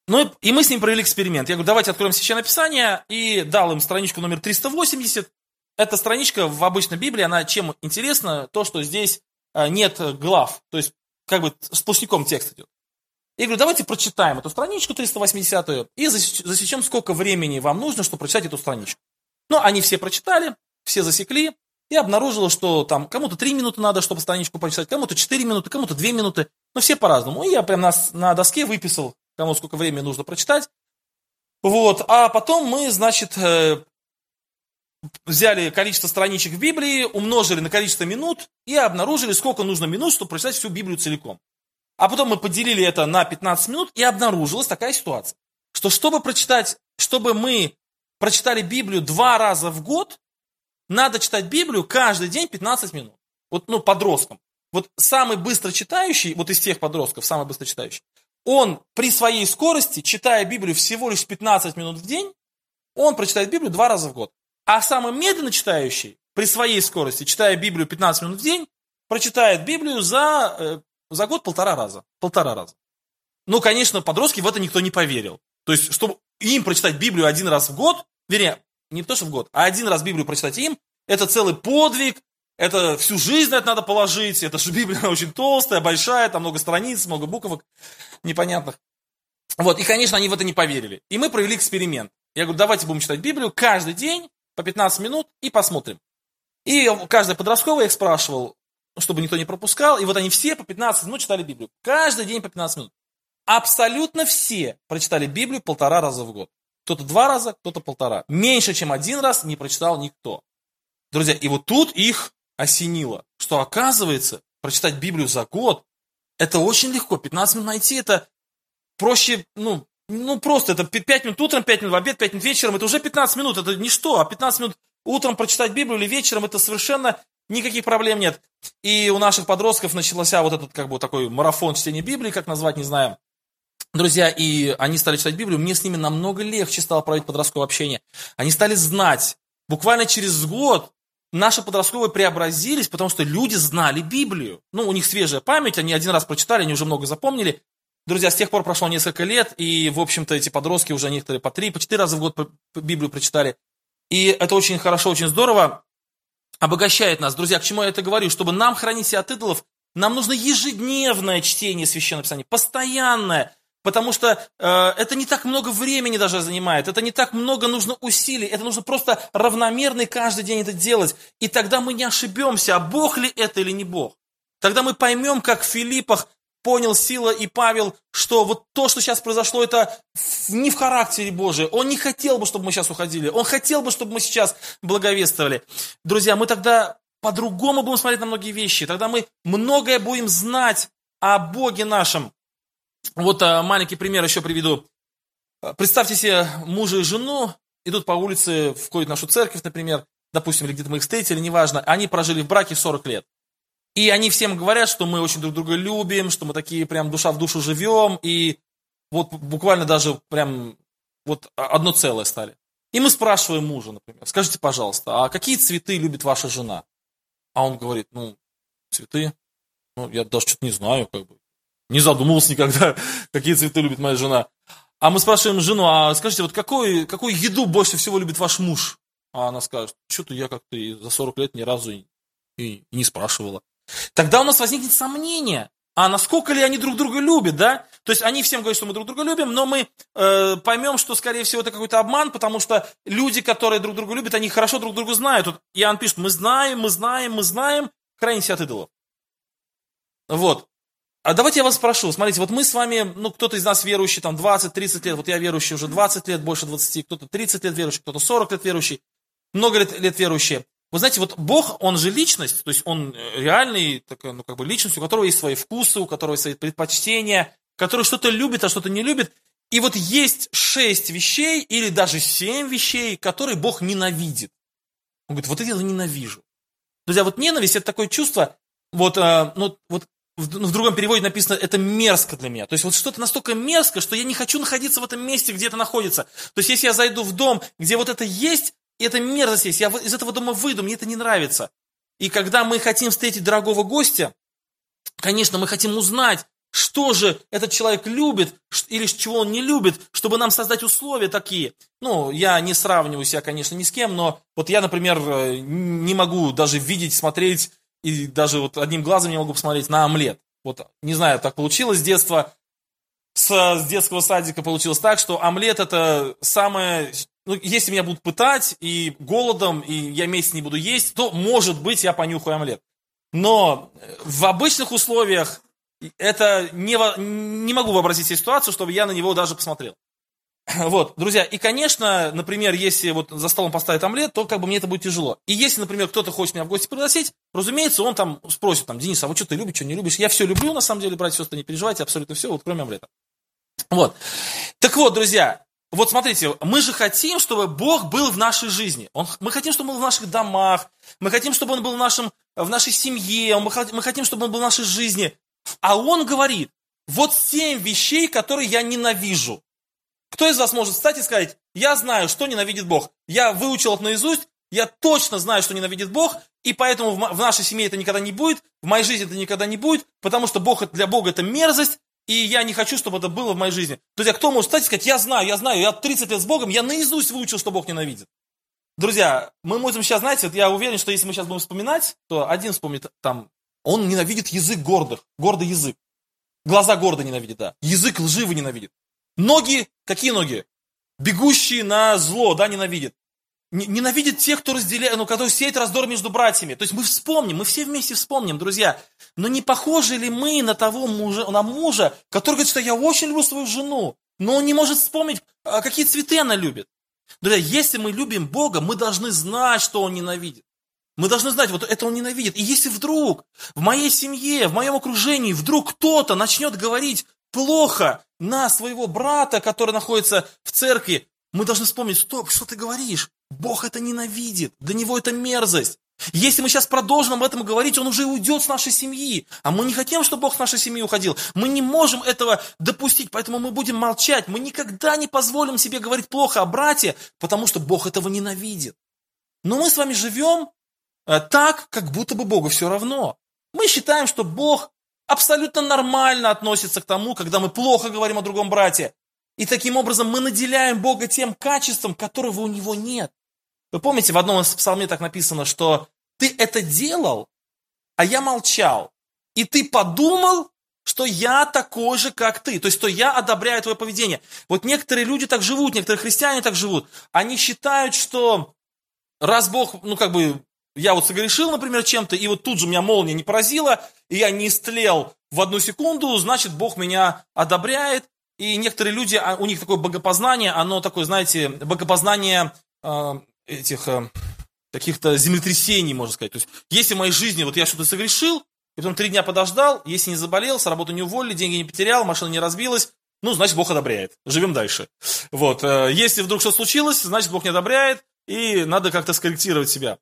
Speaker 2: Ну и мы с ним провели эксперимент. Я говорю, давайте откроем Священное Писание, и дал им страничку номер 380. Эта страничка в обычной Библии, она чем интересна? То, что здесь э, нет глав, то есть как бы сплошняком текст идет. Я говорю, давайте прочитаем эту страничку 380 и засечем, сколько времени вам нужно, чтобы прочитать эту страничку. Ну, они все прочитали, все засекли, и обнаружила, что там кому-то 3 минуты надо, чтобы страничку прочитать, кому-то 4 минуты, кому-то 2 минуты, но все по-разному. И я прям на, на доске выписал, кому сколько времени нужно прочитать. Вот, а потом мы, значит, э, взяли количество страничек в Библии, умножили на количество минут и обнаружили, сколько нужно минут, чтобы прочитать всю Библию целиком. А потом мы поделили это на 15 минут, и обнаружилась такая ситуация, что чтобы прочитать, чтобы мы прочитали Библию два раза в год, надо читать Библию каждый день 15 минут. Вот, ну, подросткам. Вот самый быстро читающий, вот из тех подростков, самый быстро читающий, он при своей скорости, читая Библию всего лишь 15 минут в день, он прочитает Библию два раза в год. А самый медленно читающий, при своей скорости, читая Библию 15 минут в день, прочитает Библию за э, за год полтора раза. Полтора раза. Ну, конечно, подростки в это никто не поверил. То есть, чтобы им прочитать Библию один раз в год, вернее, не то, что в год, а один раз Библию прочитать им, это целый подвиг, это всю жизнь это надо положить, это же Библия очень толстая, большая, там много страниц, много буквок непонятных. Вот, и, конечно, они в это не поверили. И мы провели эксперимент. Я говорю, давайте будем читать Библию каждый день по 15 минут и посмотрим. И каждый подростковый я их спрашивал, ну, чтобы никто не пропускал. И вот они все по 15 минут читали Библию. Каждый день по 15 минут. Абсолютно все прочитали Библию полтора раза в год. Кто-то два раза, кто-то полтора. Меньше, чем один раз не прочитал никто. Друзья, и вот тут их осенило, что оказывается, прочитать Библию за год, это очень легко. 15 минут найти, это проще, ну, ну просто, это 5 минут утром, 5 минут в обед, 5 минут вечером, это уже 15 минут, это ничто, а 15 минут утром прочитать Библию или вечером, это совершенно Никаких проблем нет. И у наших подростков начался вот этот как бы такой марафон чтения Библии, как назвать, не знаю. Друзья, и они стали читать Библию, мне с ними намного легче стало проводить подростковое общение. Они стали знать. Буквально через год наши подростковые преобразились, потому что люди знали Библию. Ну, у них свежая память, они один раз прочитали, они уже много запомнили. Друзья, с тех пор прошло несколько лет, и, в общем-то, эти подростки уже некоторые по три, по четыре раза в год Библию прочитали. И это очень хорошо, очень здорово, обогащает нас. Друзья, к чему я это говорю? Чтобы нам хранить себя от идолов, нам нужно ежедневное чтение Священного Писания, постоянное, потому что э, это не так много времени даже занимает, это не так много нужно усилий, это нужно просто равномерно каждый день это делать, и тогда мы не ошибемся, а Бог ли это или не Бог. Тогда мы поймем, как в Филиппах понял Сила и Павел, что вот то, что сейчас произошло, это не в характере Божьем. Он не хотел бы, чтобы мы сейчас уходили. Он хотел бы, чтобы мы сейчас благовествовали. Друзья, мы тогда по-другому будем смотреть на многие вещи. Тогда мы многое будем знать о Боге нашем. Вот а, маленький пример еще приведу. Представьте себе мужа и жену, идут по улице, входят в нашу церковь, например, допустим, или где-то мы их встретили, неважно, они прожили в браке 40 лет. И они всем говорят, что мы очень друг друга любим, что мы такие прям душа в душу живем, и вот буквально даже прям вот одно целое стали. И мы спрашиваем мужа, например, скажите, пожалуйста, а какие цветы любит ваша жена? А он говорит, ну, цветы, ну, я даже что-то не знаю, как бы. Не задумывался никогда, [laughs] какие цветы любит моя жена. А мы спрашиваем жену, а скажите, вот какой, какую еду больше всего любит ваш муж? А она скажет, что-то я как-то за 40 лет ни разу и, и не спрашивала. Тогда у нас возникнет сомнение, а насколько ли они друг друга любят, да? То есть они всем говорят, что мы друг друга любим, но мы э, поймем, что, скорее всего, это какой-то обман, потому что люди, которые друг друга любят, они хорошо друг друга знают. Тут Иоанн пишет, мы знаем, мы знаем, мы знаем, хранимся от идолов. Вот. А давайте я вас спрошу, смотрите, вот мы с вами, ну, кто-то из нас верующий, там, 20-30 лет, вот я верующий уже 20 лет, больше 20, кто-то 30 лет верующий, кто-то 40 лет верующий, много лет, лет верующие. Вы знаете, вот Бог, он же личность, то есть он э, реальный, такой, ну, как бы личность, у которого есть свои вкусы, у которого есть свои предпочтения, который что-то любит, а что-то не любит. И вот есть шесть вещей или даже семь вещей, которые Бог ненавидит. Он говорит, вот это я ненавижу. Друзья, вот ненависть это такое чувство, вот, э, ну, вот в, ну, в другом переводе написано, это мерзко для меня. То есть вот что-то настолько мерзко, что я не хочу находиться в этом месте, где это находится. То есть если я зайду в дом, где вот это есть, и это мерзость есть. Я из этого дома выйду, мне это не нравится. И когда мы хотим встретить дорогого гостя, конечно, мы хотим узнать, что же этот человек любит или чего он не любит, чтобы нам создать условия такие. Ну, я не сравниваю себя, конечно, ни с кем, но вот я, например, э, не могу даже видеть, смотреть, и даже вот одним глазом не могу посмотреть на омлет. Вот, не знаю, так получилось с детства, с, с детского садика получилось так, что омлет это самое ну, если меня будут пытать и голодом, и я месяц не буду есть, то, может быть, я понюхаю омлет. Но в обычных условиях это не, не могу вообразить себе ситуацию, чтобы я на него даже посмотрел. [laughs] Вот, друзья, и, конечно, например, если вот за столом поставить омлет, то как бы мне это будет тяжело. И если, например, кто-то хочет меня в гости пригласить, разумеется, он там спросит, там, Денис, а вот что ты любишь, что не любишь? Я все люблю, на самом деле, братья и сестры, не переживайте, абсолютно все, вот кроме омлета. Вот. Так вот, друзья, вот смотрите, мы же хотим, чтобы Бог был в нашей жизни. Он, мы хотим, чтобы Он был в наших домах. Мы хотим, чтобы Он был в, нашем, в нашей семье. Мы, мы хотим, чтобы Он был в нашей жизни. А Он говорит, вот семь вещей, которые я ненавижу. Кто из вас может встать и сказать, я знаю, что ненавидит Бог. Я выучил это наизусть, я точно знаю, что ненавидит Бог, и поэтому в нашей семье это никогда не будет, в моей жизни это никогда не будет, потому что Бог для Бога это мерзость, и я не хочу, чтобы это было в моей жизни. Друзья, кто может встать и сказать, я знаю, я знаю, я 30 лет с Богом, я наизусть выучил, что Бог ненавидит. Друзья, мы можем сейчас, знаете, вот я уверен, что если мы сейчас будем вспоминать, то один вспомнит там, он ненавидит язык гордых, гордый язык. Глаза гордо ненавидит, да. Язык лживый ненавидит. Ноги, какие ноги? Бегущие на зло, да, ненавидит ненавидит тех, кто разделяет, ну, который сеет раздор между братьями. То есть мы вспомним, мы все вместе вспомним, друзья. Но не похожи ли мы на того мужа, на мужа, который говорит, что я очень люблю свою жену, но он не может вспомнить, а, какие цветы она любит. Друзья, если мы любим Бога, мы должны знать, что Он ненавидит. Мы должны знать, вот это Он ненавидит. И если вдруг в моей семье, в моем окружении, вдруг кто-то начнет говорить плохо на своего брата, который находится в церкви, мы должны вспомнить, стоп, что ты говоришь? Бог это ненавидит, для него это мерзость. Если мы сейчас продолжим об этом говорить, он уже уйдет с нашей семьи. А мы не хотим, чтобы Бог с нашей семьи уходил. Мы не можем этого допустить, поэтому мы будем молчать. Мы никогда не позволим себе говорить плохо о брате, потому что Бог этого ненавидит. Но мы с вами живем э, так, как будто бы Богу все равно. Мы считаем, что Бог абсолютно нормально относится к тому, когда мы плохо говорим о другом брате. И таким образом мы наделяем Бога тем качеством, которого у него нет. Вы помните, в одном из псалме так написано, что ты это делал, а я молчал. И ты подумал, что я такой же, как ты. То есть, что я одобряю твое поведение. Вот некоторые люди так живут, некоторые христиане так живут. Они считают, что раз Бог, ну как бы, я вот согрешил, например, чем-то, и вот тут же меня молния не поразила, и я не истлел в одну секунду, значит, Бог меня одобряет. И некоторые люди, а, у них такое богопознание, оно такое, знаете, богопознание э, этих э, каких-то землетрясений, можно сказать. То есть, если в моей жизни вот я что-то согрешил, и потом три дня подождал, если не заболел, с работы не уволили, деньги не потерял, машина не разбилась, ну, значит, Бог одобряет. Живем дальше. Вот. Э, если вдруг что случилось, значит, Бог не одобряет, и надо как-то скорректировать себя.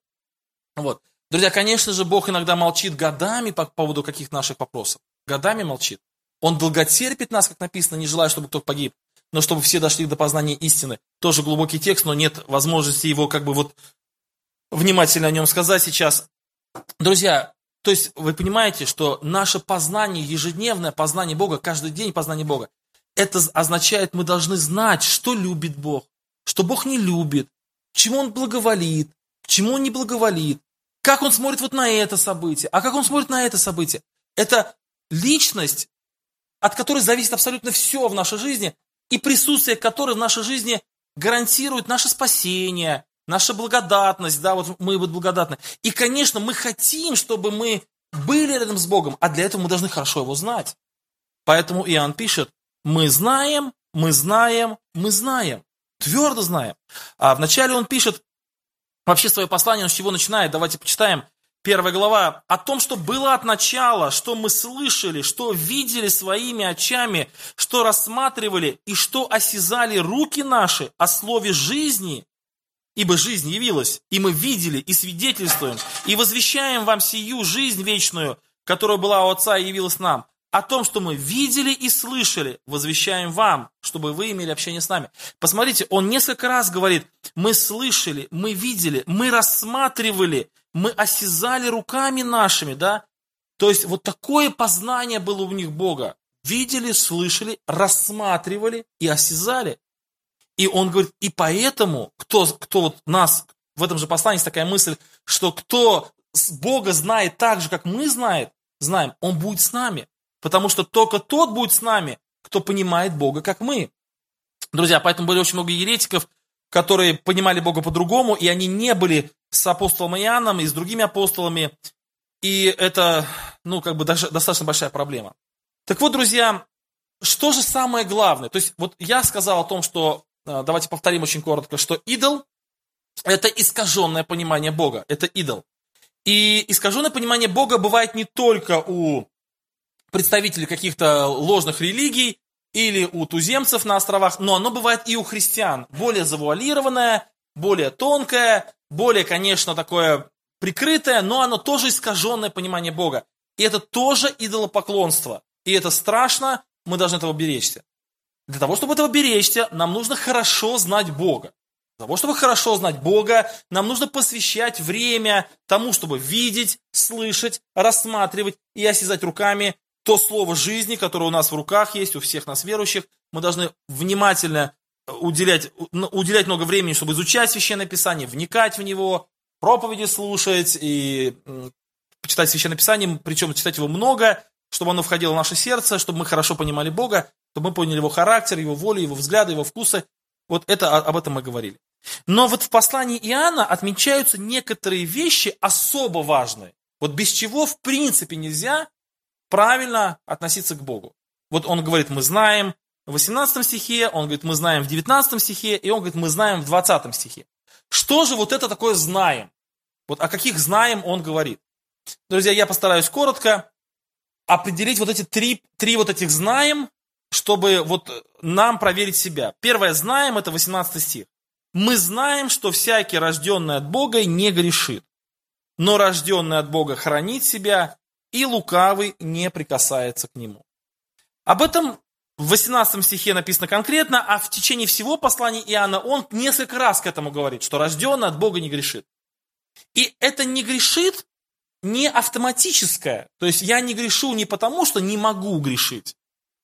Speaker 2: Вот. Друзья, конечно же, Бог иногда молчит годами по поводу каких-то наших вопросов. Годами молчит. Он долготерпит нас, как написано, не желая, чтобы кто-то погиб, но чтобы все дошли до познания истины. Тоже глубокий текст, но нет возможности его как бы вот внимательно о нем сказать сейчас. Друзья, то есть вы понимаете, что наше познание, ежедневное познание Бога, каждый день познание Бога, это означает, мы должны знать, что любит Бог, что Бог не любит, чему Он благоволит, чему Он не благоволит, как Он смотрит вот на это событие, а как Он смотрит на это событие. Это личность, от которой зависит абсолютно все в нашей жизни, и присутствие которой в нашей жизни гарантирует наше спасение, наша благодатность, да, вот мы вот благодатны. И, конечно, мы хотим, чтобы мы были рядом с Богом, а для этого мы должны хорошо Его знать. Поэтому Иоанн пишет, мы знаем, мы знаем, мы знаем, твердо знаем. А вначале он пишет, вообще свое послание, он с чего начинает, давайте почитаем. Первая глава о том, что было от начала, что мы слышали, что видели своими очами, что рассматривали и что осязали руки наши о слове жизни, Ибо жизнь явилась, и мы видели, и свидетельствуем, и возвещаем вам сию жизнь вечную, которая была у Отца и явилась нам. О том, что мы видели и слышали, возвещаем вам, чтобы вы имели общение с нами. Посмотрите, он несколько раз говорит, мы слышали, мы видели, мы рассматривали, мы осязали руками нашими, да? То есть вот такое познание было у них Бога. Видели, слышали, рассматривали и осязали. И он говорит, и поэтому, кто, кто вот нас, в этом же послании есть такая мысль, что кто Бога знает так же, как мы знаем, знаем, он будет с нами. Потому что только тот будет с нами, кто понимает Бога, как мы. Друзья, поэтому были очень много еретиков, которые понимали Бога по-другому, и они не были с апостолом Иоанном и с другими апостолами. И это, ну, как бы достаточно большая проблема. Так вот, друзья, что же самое главное? То есть, вот я сказал о том, что а, давайте повторим очень коротко, что идол – это искаженное понимание Бога, это идол. И искаженное понимание Бога бывает не только у представителей каких-то ложных религий или у туземцев на островах, но оно бывает и у христиан. Более завуалированное, более тонкое, более, конечно, такое прикрытое, но оно тоже искаженное понимание Бога. И это тоже идолопоклонство. И это страшно, мы должны этого беречься. Для того, чтобы этого беречься, нам нужно хорошо знать Бога. Для того, чтобы хорошо знать Бога, нам нужно посвящать время тому, чтобы видеть, слышать, рассматривать и осязать руками то слово жизни, которое у нас в руках есть, у всех нас верующих. Мы должны внимательно уделять, уделять много времени, чтобы изучать Священное Писание, вникать в него, проповеди слушать и почитать Священное Писание, причем читать его много, чтобы оно входило в наше сердце, чтобы мы хорошо понимали Бога чтобы мы поняли его характер, его волю, его взгляды, его вкусы. Вот это, об этом мы говорили. Но вот в послании Иоанна отмечаются некоторые вещи особо важные. Вот без чего в принципе нельзя правильно относиться к Богу. Вот он говорит, мы знаем в 18 стихе, он говорит, мы знаем в 19 стихе, и он говорит, мы знаем в 20 стихе. Что же вот это такое знаем? Вот о каких знаем он говорит? Друзья, я постараюсь коротко определить вот эти три, три вот этих знаем, чтобы вот нам проверить себя. Первое, знаем, это 18 стих. Мы знаем, что всякий, рожденный от Бога, не грешит. Но рожденный от Бога хранит себя, и лукавый не прикасается к нему. Об этом в 18 стихе написано конкретно, а в течение всего послания Иоанна он несколько раз к этому говорит, что рожденный от Бога не грешит. И это не грешит, не автоматическое. То есть я не грешу не потому, что не могу грешить,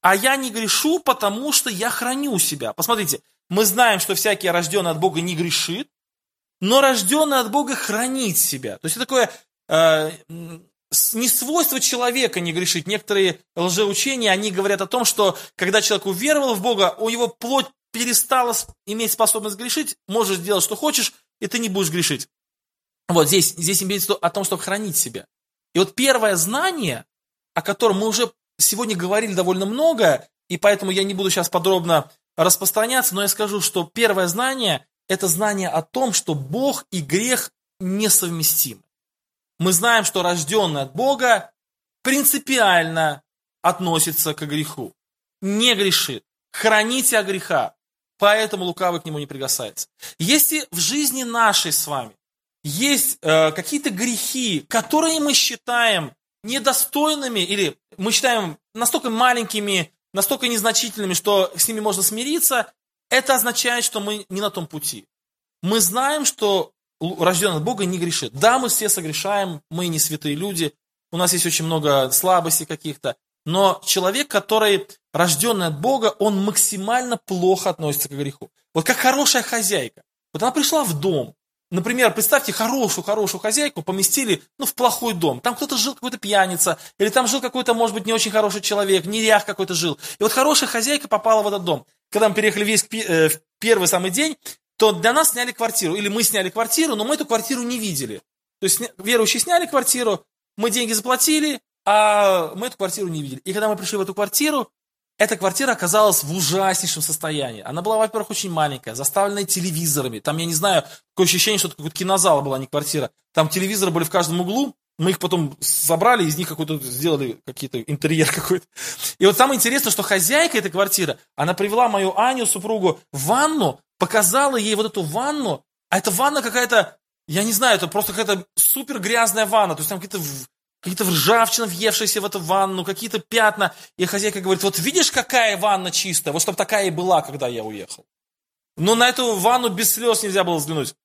Speaker 2: а я не грешу, потому что я храню себя. Посмотрите, мы знаем, что всякий рожденный от Бога не грешит, но рожденный от Бога хранит себя. То есть это такое э, не свойство человека не грешить. Некоторые лжеучения, они говорят о том, что когда человек уверовал в Бога, у его плоть перестала иметь способность грешить, можешь делать, что хочешь, и ты не будешь грешить. Вот здесь, здесь имеется о том, чтобы хранить себя. И вот первое знание, о котором мы уже сегодня говорили довольно много, и поэтому я не буду сейчас подробно распространяться, но я скажу, что первое знание – это знание о том, что Бог и грех несовместимы. Мы знаем, что рожденный от Бога принципиально относится к греху, не грешит, храните о греха, поэтому лукавый к нему не прикасается. Если в жизни нашей с вами есть э, какие-то грехи, которые мы считаем недостойными, или мы считаем настолько маленькими, настолько незначительными, что с ними можно смириться, это означает, что мы не на том пути. Мы знаем, что рожденный от Бога не грешит. Да, мы все согрешаем, мы не святые люди, у нас есть очень много слабостей каких-то, но человек, который рожденный от Бога, он максимально плохо относится к греху. Вот как хорошая хозяйка. Вот она пришла в дом, Например, представьте хорошую-хорошую хозяйку поместили ну, в плохой дом. Там кто-то жил, какой-то пьяница, или там жил какой-то, может быть, не очень хороший человек, нерях какой-то жил. И вот хорошая хозяйка попала в этот дом. Когда мы переехали весь э, в первый самый день, то для нас сняли квартиру. Или мы сняли квартиру, но мы эту квартиру не видели. То есть верующие сняли квартиру, мы деньги заплатили, а мы эту квартиру не видели. И когда мы пришли в эту квартиру, эта квартира оказалась в ужаснейшем состоянии. Она была, во-первых, очень маленькая, заставленная телевизорами. Там, я не знаю, такое ощущение, что это какой-то кинозал была, а не квартира. Там телевизоры были в каждом углу. Мы их потом собрали, из них какой-то сделали какие-то интерьер какой-то. И вот самое интересное, что хозяйка этой квартиры, она привела мою Аню, супругу, в ванну, показала ей вот эту ванну, а эта ванна какая-то, я не знаю, это просто какая-то супер грязная ванна. То есть там какие-то какие-то ржавчина, въевшаяся в эту ванну, какие-то пятна. И хозяйка говорит, вот видишь, какая ванна чистая, вот чтобы такая и была, когда я уехал. Но на эту ванну без слез нельзя было взглянуть.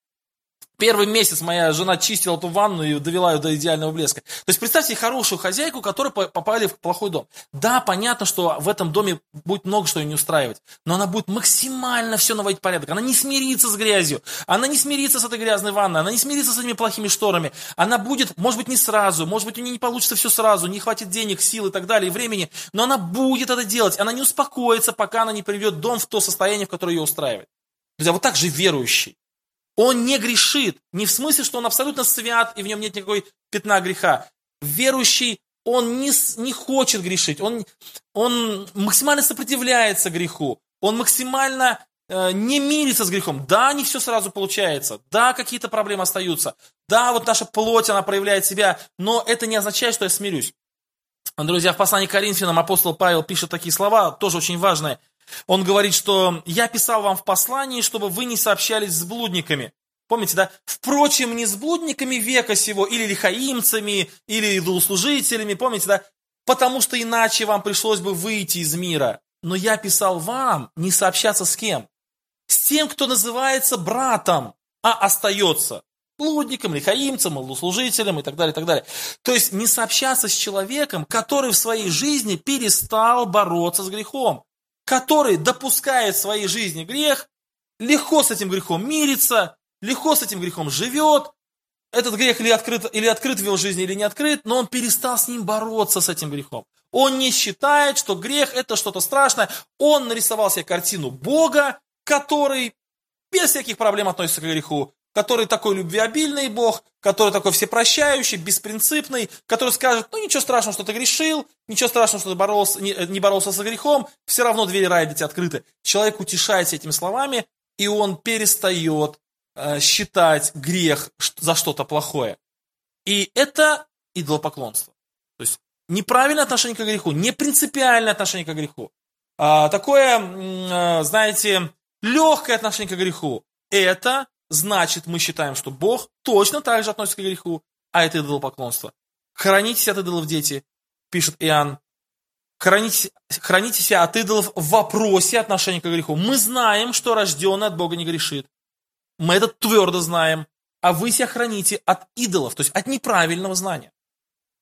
Speaker 2: Первый месяц моя жена чистила эту ванну и довела ее до идеального блеска. То есть представьте хорошую хозяйку, которая попали в плохой дом. Да, понятно, что в этом доме будет много что ее не устраивать, но она будет максимально все наводить порядок. Она не смирится с грязью, она не смирится с этой грязной ванной, она не смирится с этими плохими шторами. Она будет, может быть, не сразу, может быть, у нее не получится все сразу, не хватит денег, сил и так далее, и времени, но она будет это делать. Она не успокоится, пока она не приведет дом в то состояние, в которое ее устраивает. Друзья, вот так же верующий. Он не грешит. Не в смысле, что он абсолютно свят, и в нем нет никакой пятна греха. Верующий, он не, не хочет грешить. Он, он максимально сопротивляется греху. Он максимально э, не мирится с грехом. Да, не все сразу получается. Да, какие-то проблемы остаются. Да, вот наша плоть, она проявляет себя. Но это не означает, что я смирюсь. Друзья, в послании к Коринфянам апостол Павел пишет такие слова, тоже очень важные. Он говорит, что «я писал вам в послании, чтобы вы не сообщались с блудниками». Помните, да? Впрочем, не с блудниками века сего, или лихаимцами, или идолослужителями, помните, да? Потому что иначе вам пришлось бы выйти из мира. Но я писал вам не сообщаться с кем? С тем, кто называется братом, а остается блудником, лихаимцем, служителем и так далее, и так далее. То есть не сообщаться с человеком, который в своей жизни перестал бороться с грехом который допускает в своей жизни грех, легко с этим грехом мирится, легко с этим грехом живет, этот грех или открыт, или открыт в его жизни, или не открыт, но он перестал с ним бороться, с этим грехом. Он не считает, что грех это что-то страшное. Он нарисовал себе картину Бога, который без всяких проблем относится к греху который такой любвеобильный Бог, который такой всепрощающий, беспринципный, который скажет, ну ничего страшного, что ты грешил, ничего страшного, что ты боролся, не, не боролся со грехом, все равно двери рая для тебя открыты. Человек утешается этими словами, и он перестает э, считать грех за что-то плохое. И это идолопоклонство. То есть неправильное отношение к греху, не принципиальное отношение к греху. А, такое, э, знаете, легкое отношение к греху. Это значит мы считаем, что Бог точно так же относится к греху, а это идолопоклонство. Хранитесь от идолов, дети, пишет Иоанн. Хранитесь, хранитесь от идолов в вопросе отношения к греху. Мы знаем, что рожденный от Бога не грешит. Мы это твердо знаем. А вы себя храните от идолов, то есть от неправильного знания.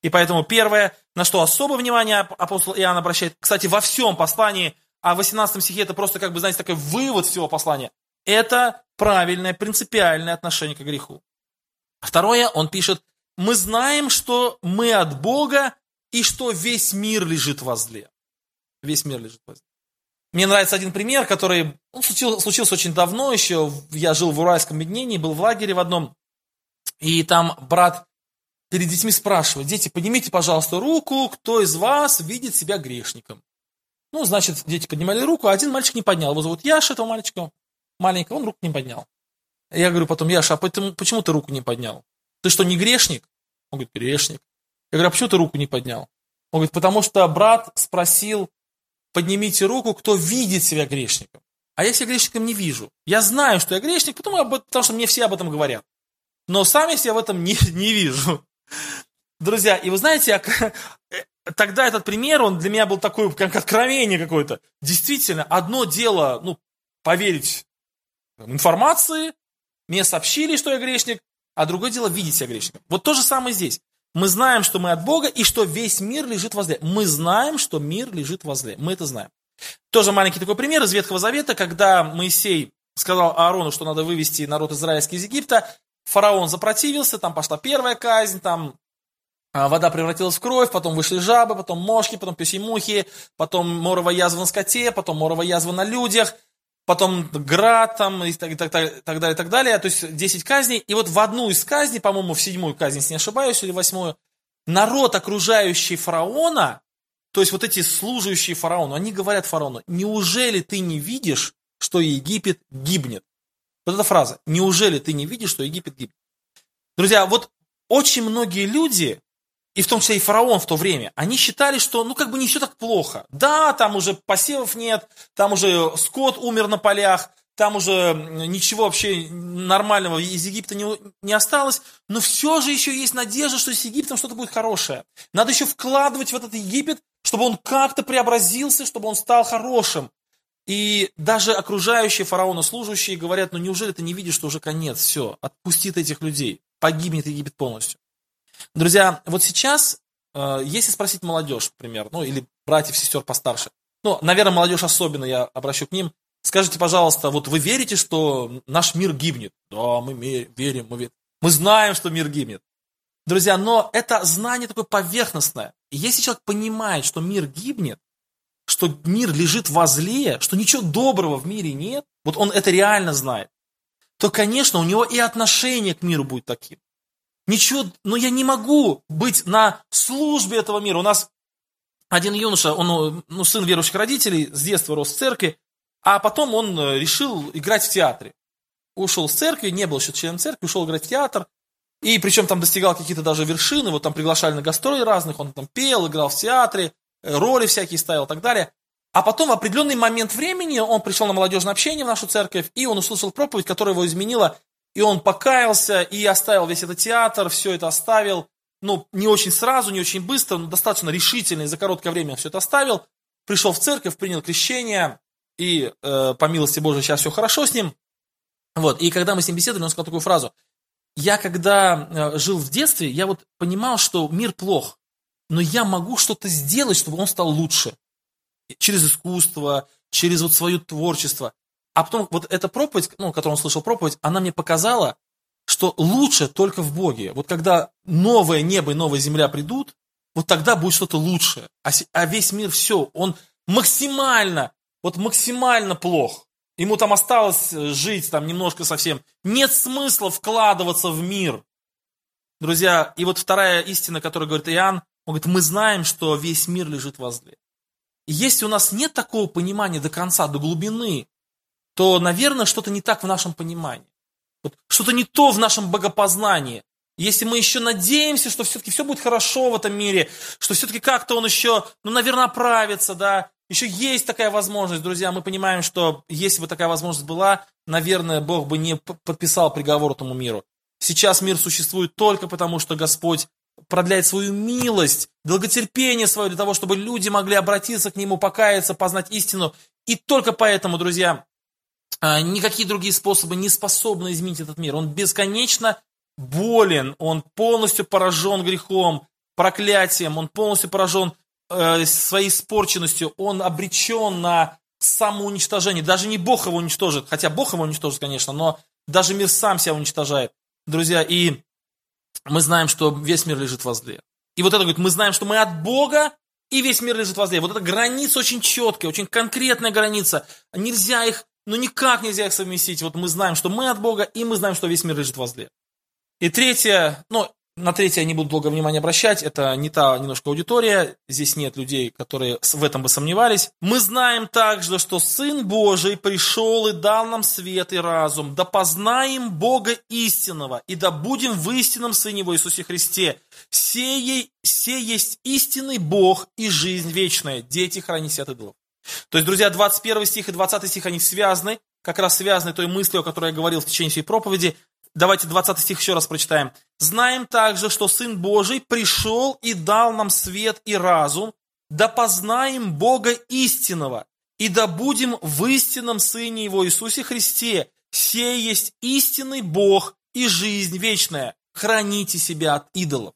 Speaker 2: И поэтому первое, на что особое внимание апостол Иоанн обращает, кстати, во всем послании, а в 18 стихе это просто, как бы, знаете, такой вывод всего послания, это правильное, принципиальное отношение к греху. Второе, он пишет, мы знаем, что мы от Бога и что весь мир лежит возле. Весь мир лежит возле. Мне нравится один пример, который ну, случился, случился очень давно еще. Я жил в Уральском объединении, был в лагере в одном. И там брат перед детьми спрашивает, дети, поднимите, пожалуйста, руку, кто из вас видит себя грешником. Ну, значит, дети поднимали руку, а один мальчик не поднял. Его зовут Яша, этого мальчика маленького, он руку не поднял. Я говорю потом, Яша, а почему, почему ты руку не поднял? Ты что, не грешник? Он говорит, грешник. Я говорю, а почему ты руку не поднял? Он говорит, потому что брат спросил, поднимите руку, кто видит себя грешником. А я себя грешником не вижу. Я знаю, что я грешник, потому, потому что мне все об этом говорят. Но сам я себя в этом не, [laughs] не вижу. Друзья, и вы знаете, я, тогда этот пример, он для меня был такой, как откровение какое-то. Действительно, одно дело, ну, поверить информации, мне сообщили, что я грешник, а другое дело видеть себя грешником. Вот то же самое здесь. Мы знаем, что мы от Бога и что весь мир лежит возле. Мы знаем, что мир лежит возле. Мы это знаем. Тоже маленький такой пример из Ветхого Завета, когда Моисей сказал Аарону, что надо вывести народ израильский из Египта, фараон запротивился, там пошла первая казнь, там а, вода превратилась в кровь, потом вышли жабы, потом мошки, потом пёсьи мухи, потом моровая язва на скоте, потом моровая язва на людях, потом град там и так, так, так, так далее, так далее. То есть 10 казней. И вот в одну из казней, по-моему, в седьмую казнь, если не ошибаюсь, или восьмую, народ, окружающий фараона, то есть вот эти служащие фараону, они говорят фараону, неужели ты не видишь, что Египет гибнет? Вот эта фраза, неужели ты не видишь, что Египет гибнет? Друзья, вот очень многие люди, и в том числе и фараон в то время, они считали, что ну как бы не все так плохо. Да, там уже посевов нет, там уже скот умер на полях, там уже ничего вообще нормального из Египта не, не осталось, но все же еще есть надежда, что с Египтом что-то будет хорошее. Надо еще вкладывать в этот Египет, чтобы он как-то преобразился, чтобы он стал хорошим. И даже окружающие фараона служащие говорят, ну неужели ты не видишь, что уже конец, все, отпусти этих людей, погибнет Египет полностью. Друзья, вот сейчас, э, если спросить молодежь, например, ну или братьев, сестер постарше, ну, наверное, молодежь особенно, я обращу к ним, скажите, пожалуйста, вот вы верите, что наш мир гибнет? Да, мы верим, мы верим. Мы знаем, что мир гибнет. Друзья, но это знание такое поверхностное. И если человек понимает, что мир гибнет, что мир лежит возле, что ничего доброго в мире нет, вот он это реально знает, то, конечно, у него и отношение к миру будет таким. Ничего, но я не могу быть на службе этого мира. У нас один юноша, он ну, сын верующих родителей, с детства рос в церкви, а потом он э, решил играть в театре. Ушел с церкви, не был еще членом церкви, ушел играть в театр. И причем там достигал какие-то даже вершины, вот там приглашали на гастроли разных, он там пел, играл в театре, э, роли всякие ставил и так далее. А потом в определенный момент времени он пришел на молодежное общение в нашу церковь, и он услышал проповедь, которая его изменила и он покаялся и оставил весь этот театр, все это оставил. Ну, не очень сразу, не очень быстро, но достаточно решительно и за короткое время все это оставил. Пришел в церковь, принял крещение, и э, по милости Божией сейчас все хорошо с ним. Вот, и когда мы с ним беседовали, он сказал такую фразу. Я когда э, жил в детстве, я вот понимал, что мир плох, но я могу что-то сделать, чтобы он стал лучше. Через искусство, через вот свое творчество. А потом вот эта проповедь, ну, которую он слышал проповедь, она мне показала, что лучше только в Боге. Вот когда новое небо и новая земля придут, вот тогда будет что-то лучшее. А, а весь мир все, он максимально, вот максимально плох. Ему там осталось э, жить там немножко совсем. Нет смысла вкладываться в мир. Друзья, и вот вторая истина, которую говорит Иоанн, он говорит, мы знаем, что весь мир лежит возле. И если у нас нет такого понимания до конца, до глубины, то, наверное, что-то не так в нашем понимании. Вот, что-то не то в нашем богопознании. Если мы еще надеемся, что все-таки все будет хорошо в этом мире, что все-таки как-то он еще, ну, наверное, оправится, да, еще есть такая возможность, друзья, мы понимаем, что если бы такая возможность была, наверное, Бог бы не подписал приговор этому миру. Сейчас мир существует только потому, что Господь продляет свою милость, долготерпение свое для того, чтобы люди могли обратиться к Нему, покаяться, познать истину. И только поэтому, друзья, никакие другие способы не способны изменить этот мир. Он бесконечно болен, он полностью поражен грехом. проклятием, он полностью поражен э, своей испорченностью, он обречен на самоуничтожение. Даже не Бог его уничтожит, хотя Бог его уничтожит, конечно, но даже мир сам себя уничтожает. Друзья, и мы знаем, что весь мир лежит возле. И вот это говорит, мы знаем, что мы от Бога, и весь мир лежит возле. Вот эта граница очень четкая, очень конкретная граница. Нельзя их, ну никак нельзя их совместить. Вот мы знаем, что мы от Бога, и мы знаем, что весь мир лежит возле. И третье, ну, на третье я не буду долго внимания обращать, это не та немножко аудитория, здесь нет людей, которые в этом бы сомневались. Мы знаем также, что Сын Божий пришел и дал нам свет и разум, да познаем Бога истинного, и да будем в истинном Сыне Его Иисусе Христе. Сей, сей есть истинный Бог и жизнь вечная, дети хранись от идолов. То есть, друзья, 21 стих и 20 стих, они связаны, как раз связаны той мыслью, о которой я говорил в течение всей проповеди. Давайте 20 стих еще раз прочитаем. «Знаем также, что Сын Божий пришел и дал нам свет и разум, да познаем Бога истинного, и да будем в истинном Сыне Его Иисусе Христе. Сей есть истинный Бог и жизнь вечная. Храните себя от идолов».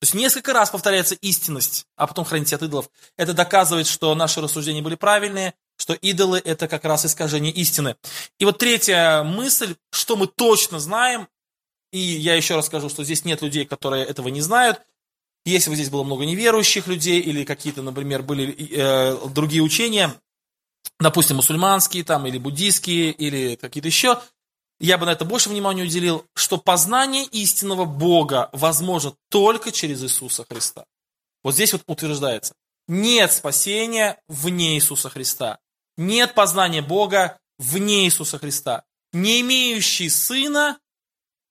Speaker 2: То есть несколько раз повторяется истинность, а потом храните от идолов. Это доказывает, что наши рассуждения были правильные, что идолы – это как раз искажение истины. И вот третья мысль, что мы точно знаем, и я еще раз скажу, что здесь нет людей, которые этого не знают. Если бы здесь было много неверующих людей или какие-то, например, были э, другие учения, допустим, мусульманские там, или буддийские, или какие-то еще, я бы на это больше внимания уделил, что познание истинного Бога возможно только через Иисуса Христа. Вот здесь вот утверждается, нет спасения вне Иисуса Христа. Нет познания Бога вне Иисуса Христа. Не имеющий сына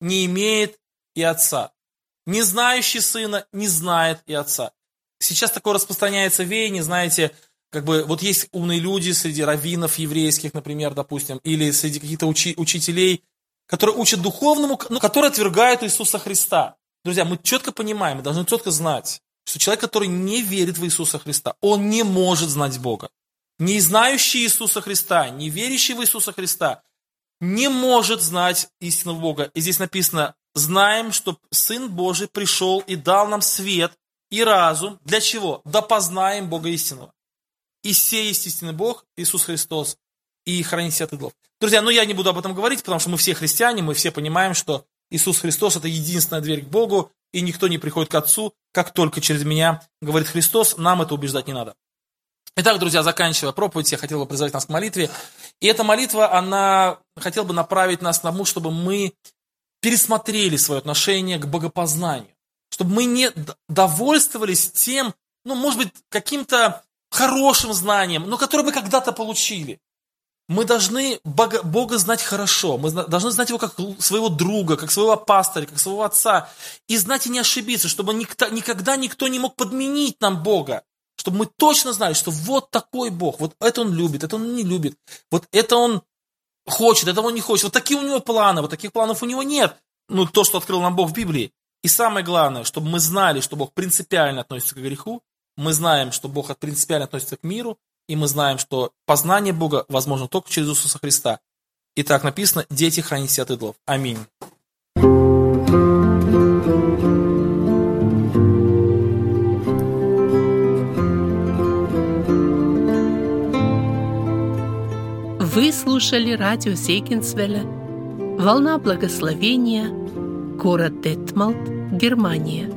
Speaker 2: не имеет и отца. Не знающий сына не знает и отца. Сейчас такое распространяется веяние, знаете, как бы вот есть умные люди среди раввинов еврейских, например, допустим, или среди каких-то учи, учителей, которые учат духовному, но которые отвергают Иисуса Христа. Друзья, мы четко понимаем, мы должны четко знать, что человек, который не верит в Иисуса Христа, он не может знать Бога не знающий Иисуса Христа, не верящий в Иисуса Христа, не может знать истинного Бога. И здесь написано, знаем, что Сын Божий пришел и дал нам свет и разум. Для чего? Да познаем Бога истинного. И сей есть истинный Бог, Иисус Христос, и хранить от идолов. Друзья, ну я не буду об этом говорить, потому что мы все христиане, мы все понимаем, что Иисус Христос – это единственная дверь к Богу, и никто не приходит к Отцу, как только через меня, говорит Христос, нам это убеждать не надо. Итак, друзья, заканчивая проповедь, я хотел бы призвать нас к молитве. И эта молитва, она хотела бы направить нас к тому, чтобы мы пересмотрели свое отношение к богопознанию. Чтобы мы не довольствовались тем, ну, может быть, каким-то хорошим знанием, но которое мы когда-то получили. Мы должны Бога, Бога знать хорошо, мы должны знать Его как своего друга, как своего пастыря, как своего отца, и знать и не ошибиться, чтобы никто, никогда никто не мог подменить нам Бога чтобы мы точно знали, что вот такой Бог, вот это Он любит, это Он не любит, вот это Он хочет, этого Он не хочет, вот такие у Него планы, вот таких планов у Него нет. Ну, то, что открыл нам Бог в Библии. И самое главное, чтобы мы знали, что Бог принципиально относится к греху, мы знаем, что Бог принципиально относится к миру, и мы знаем, что познание Бога возможно только через Иисуса Христа. И так написано, дети храните от идолов. Аминь.
Speaker 1: Вы слушали радио Зейгенсвелля «Волна благословения», город Детмалт, Германия.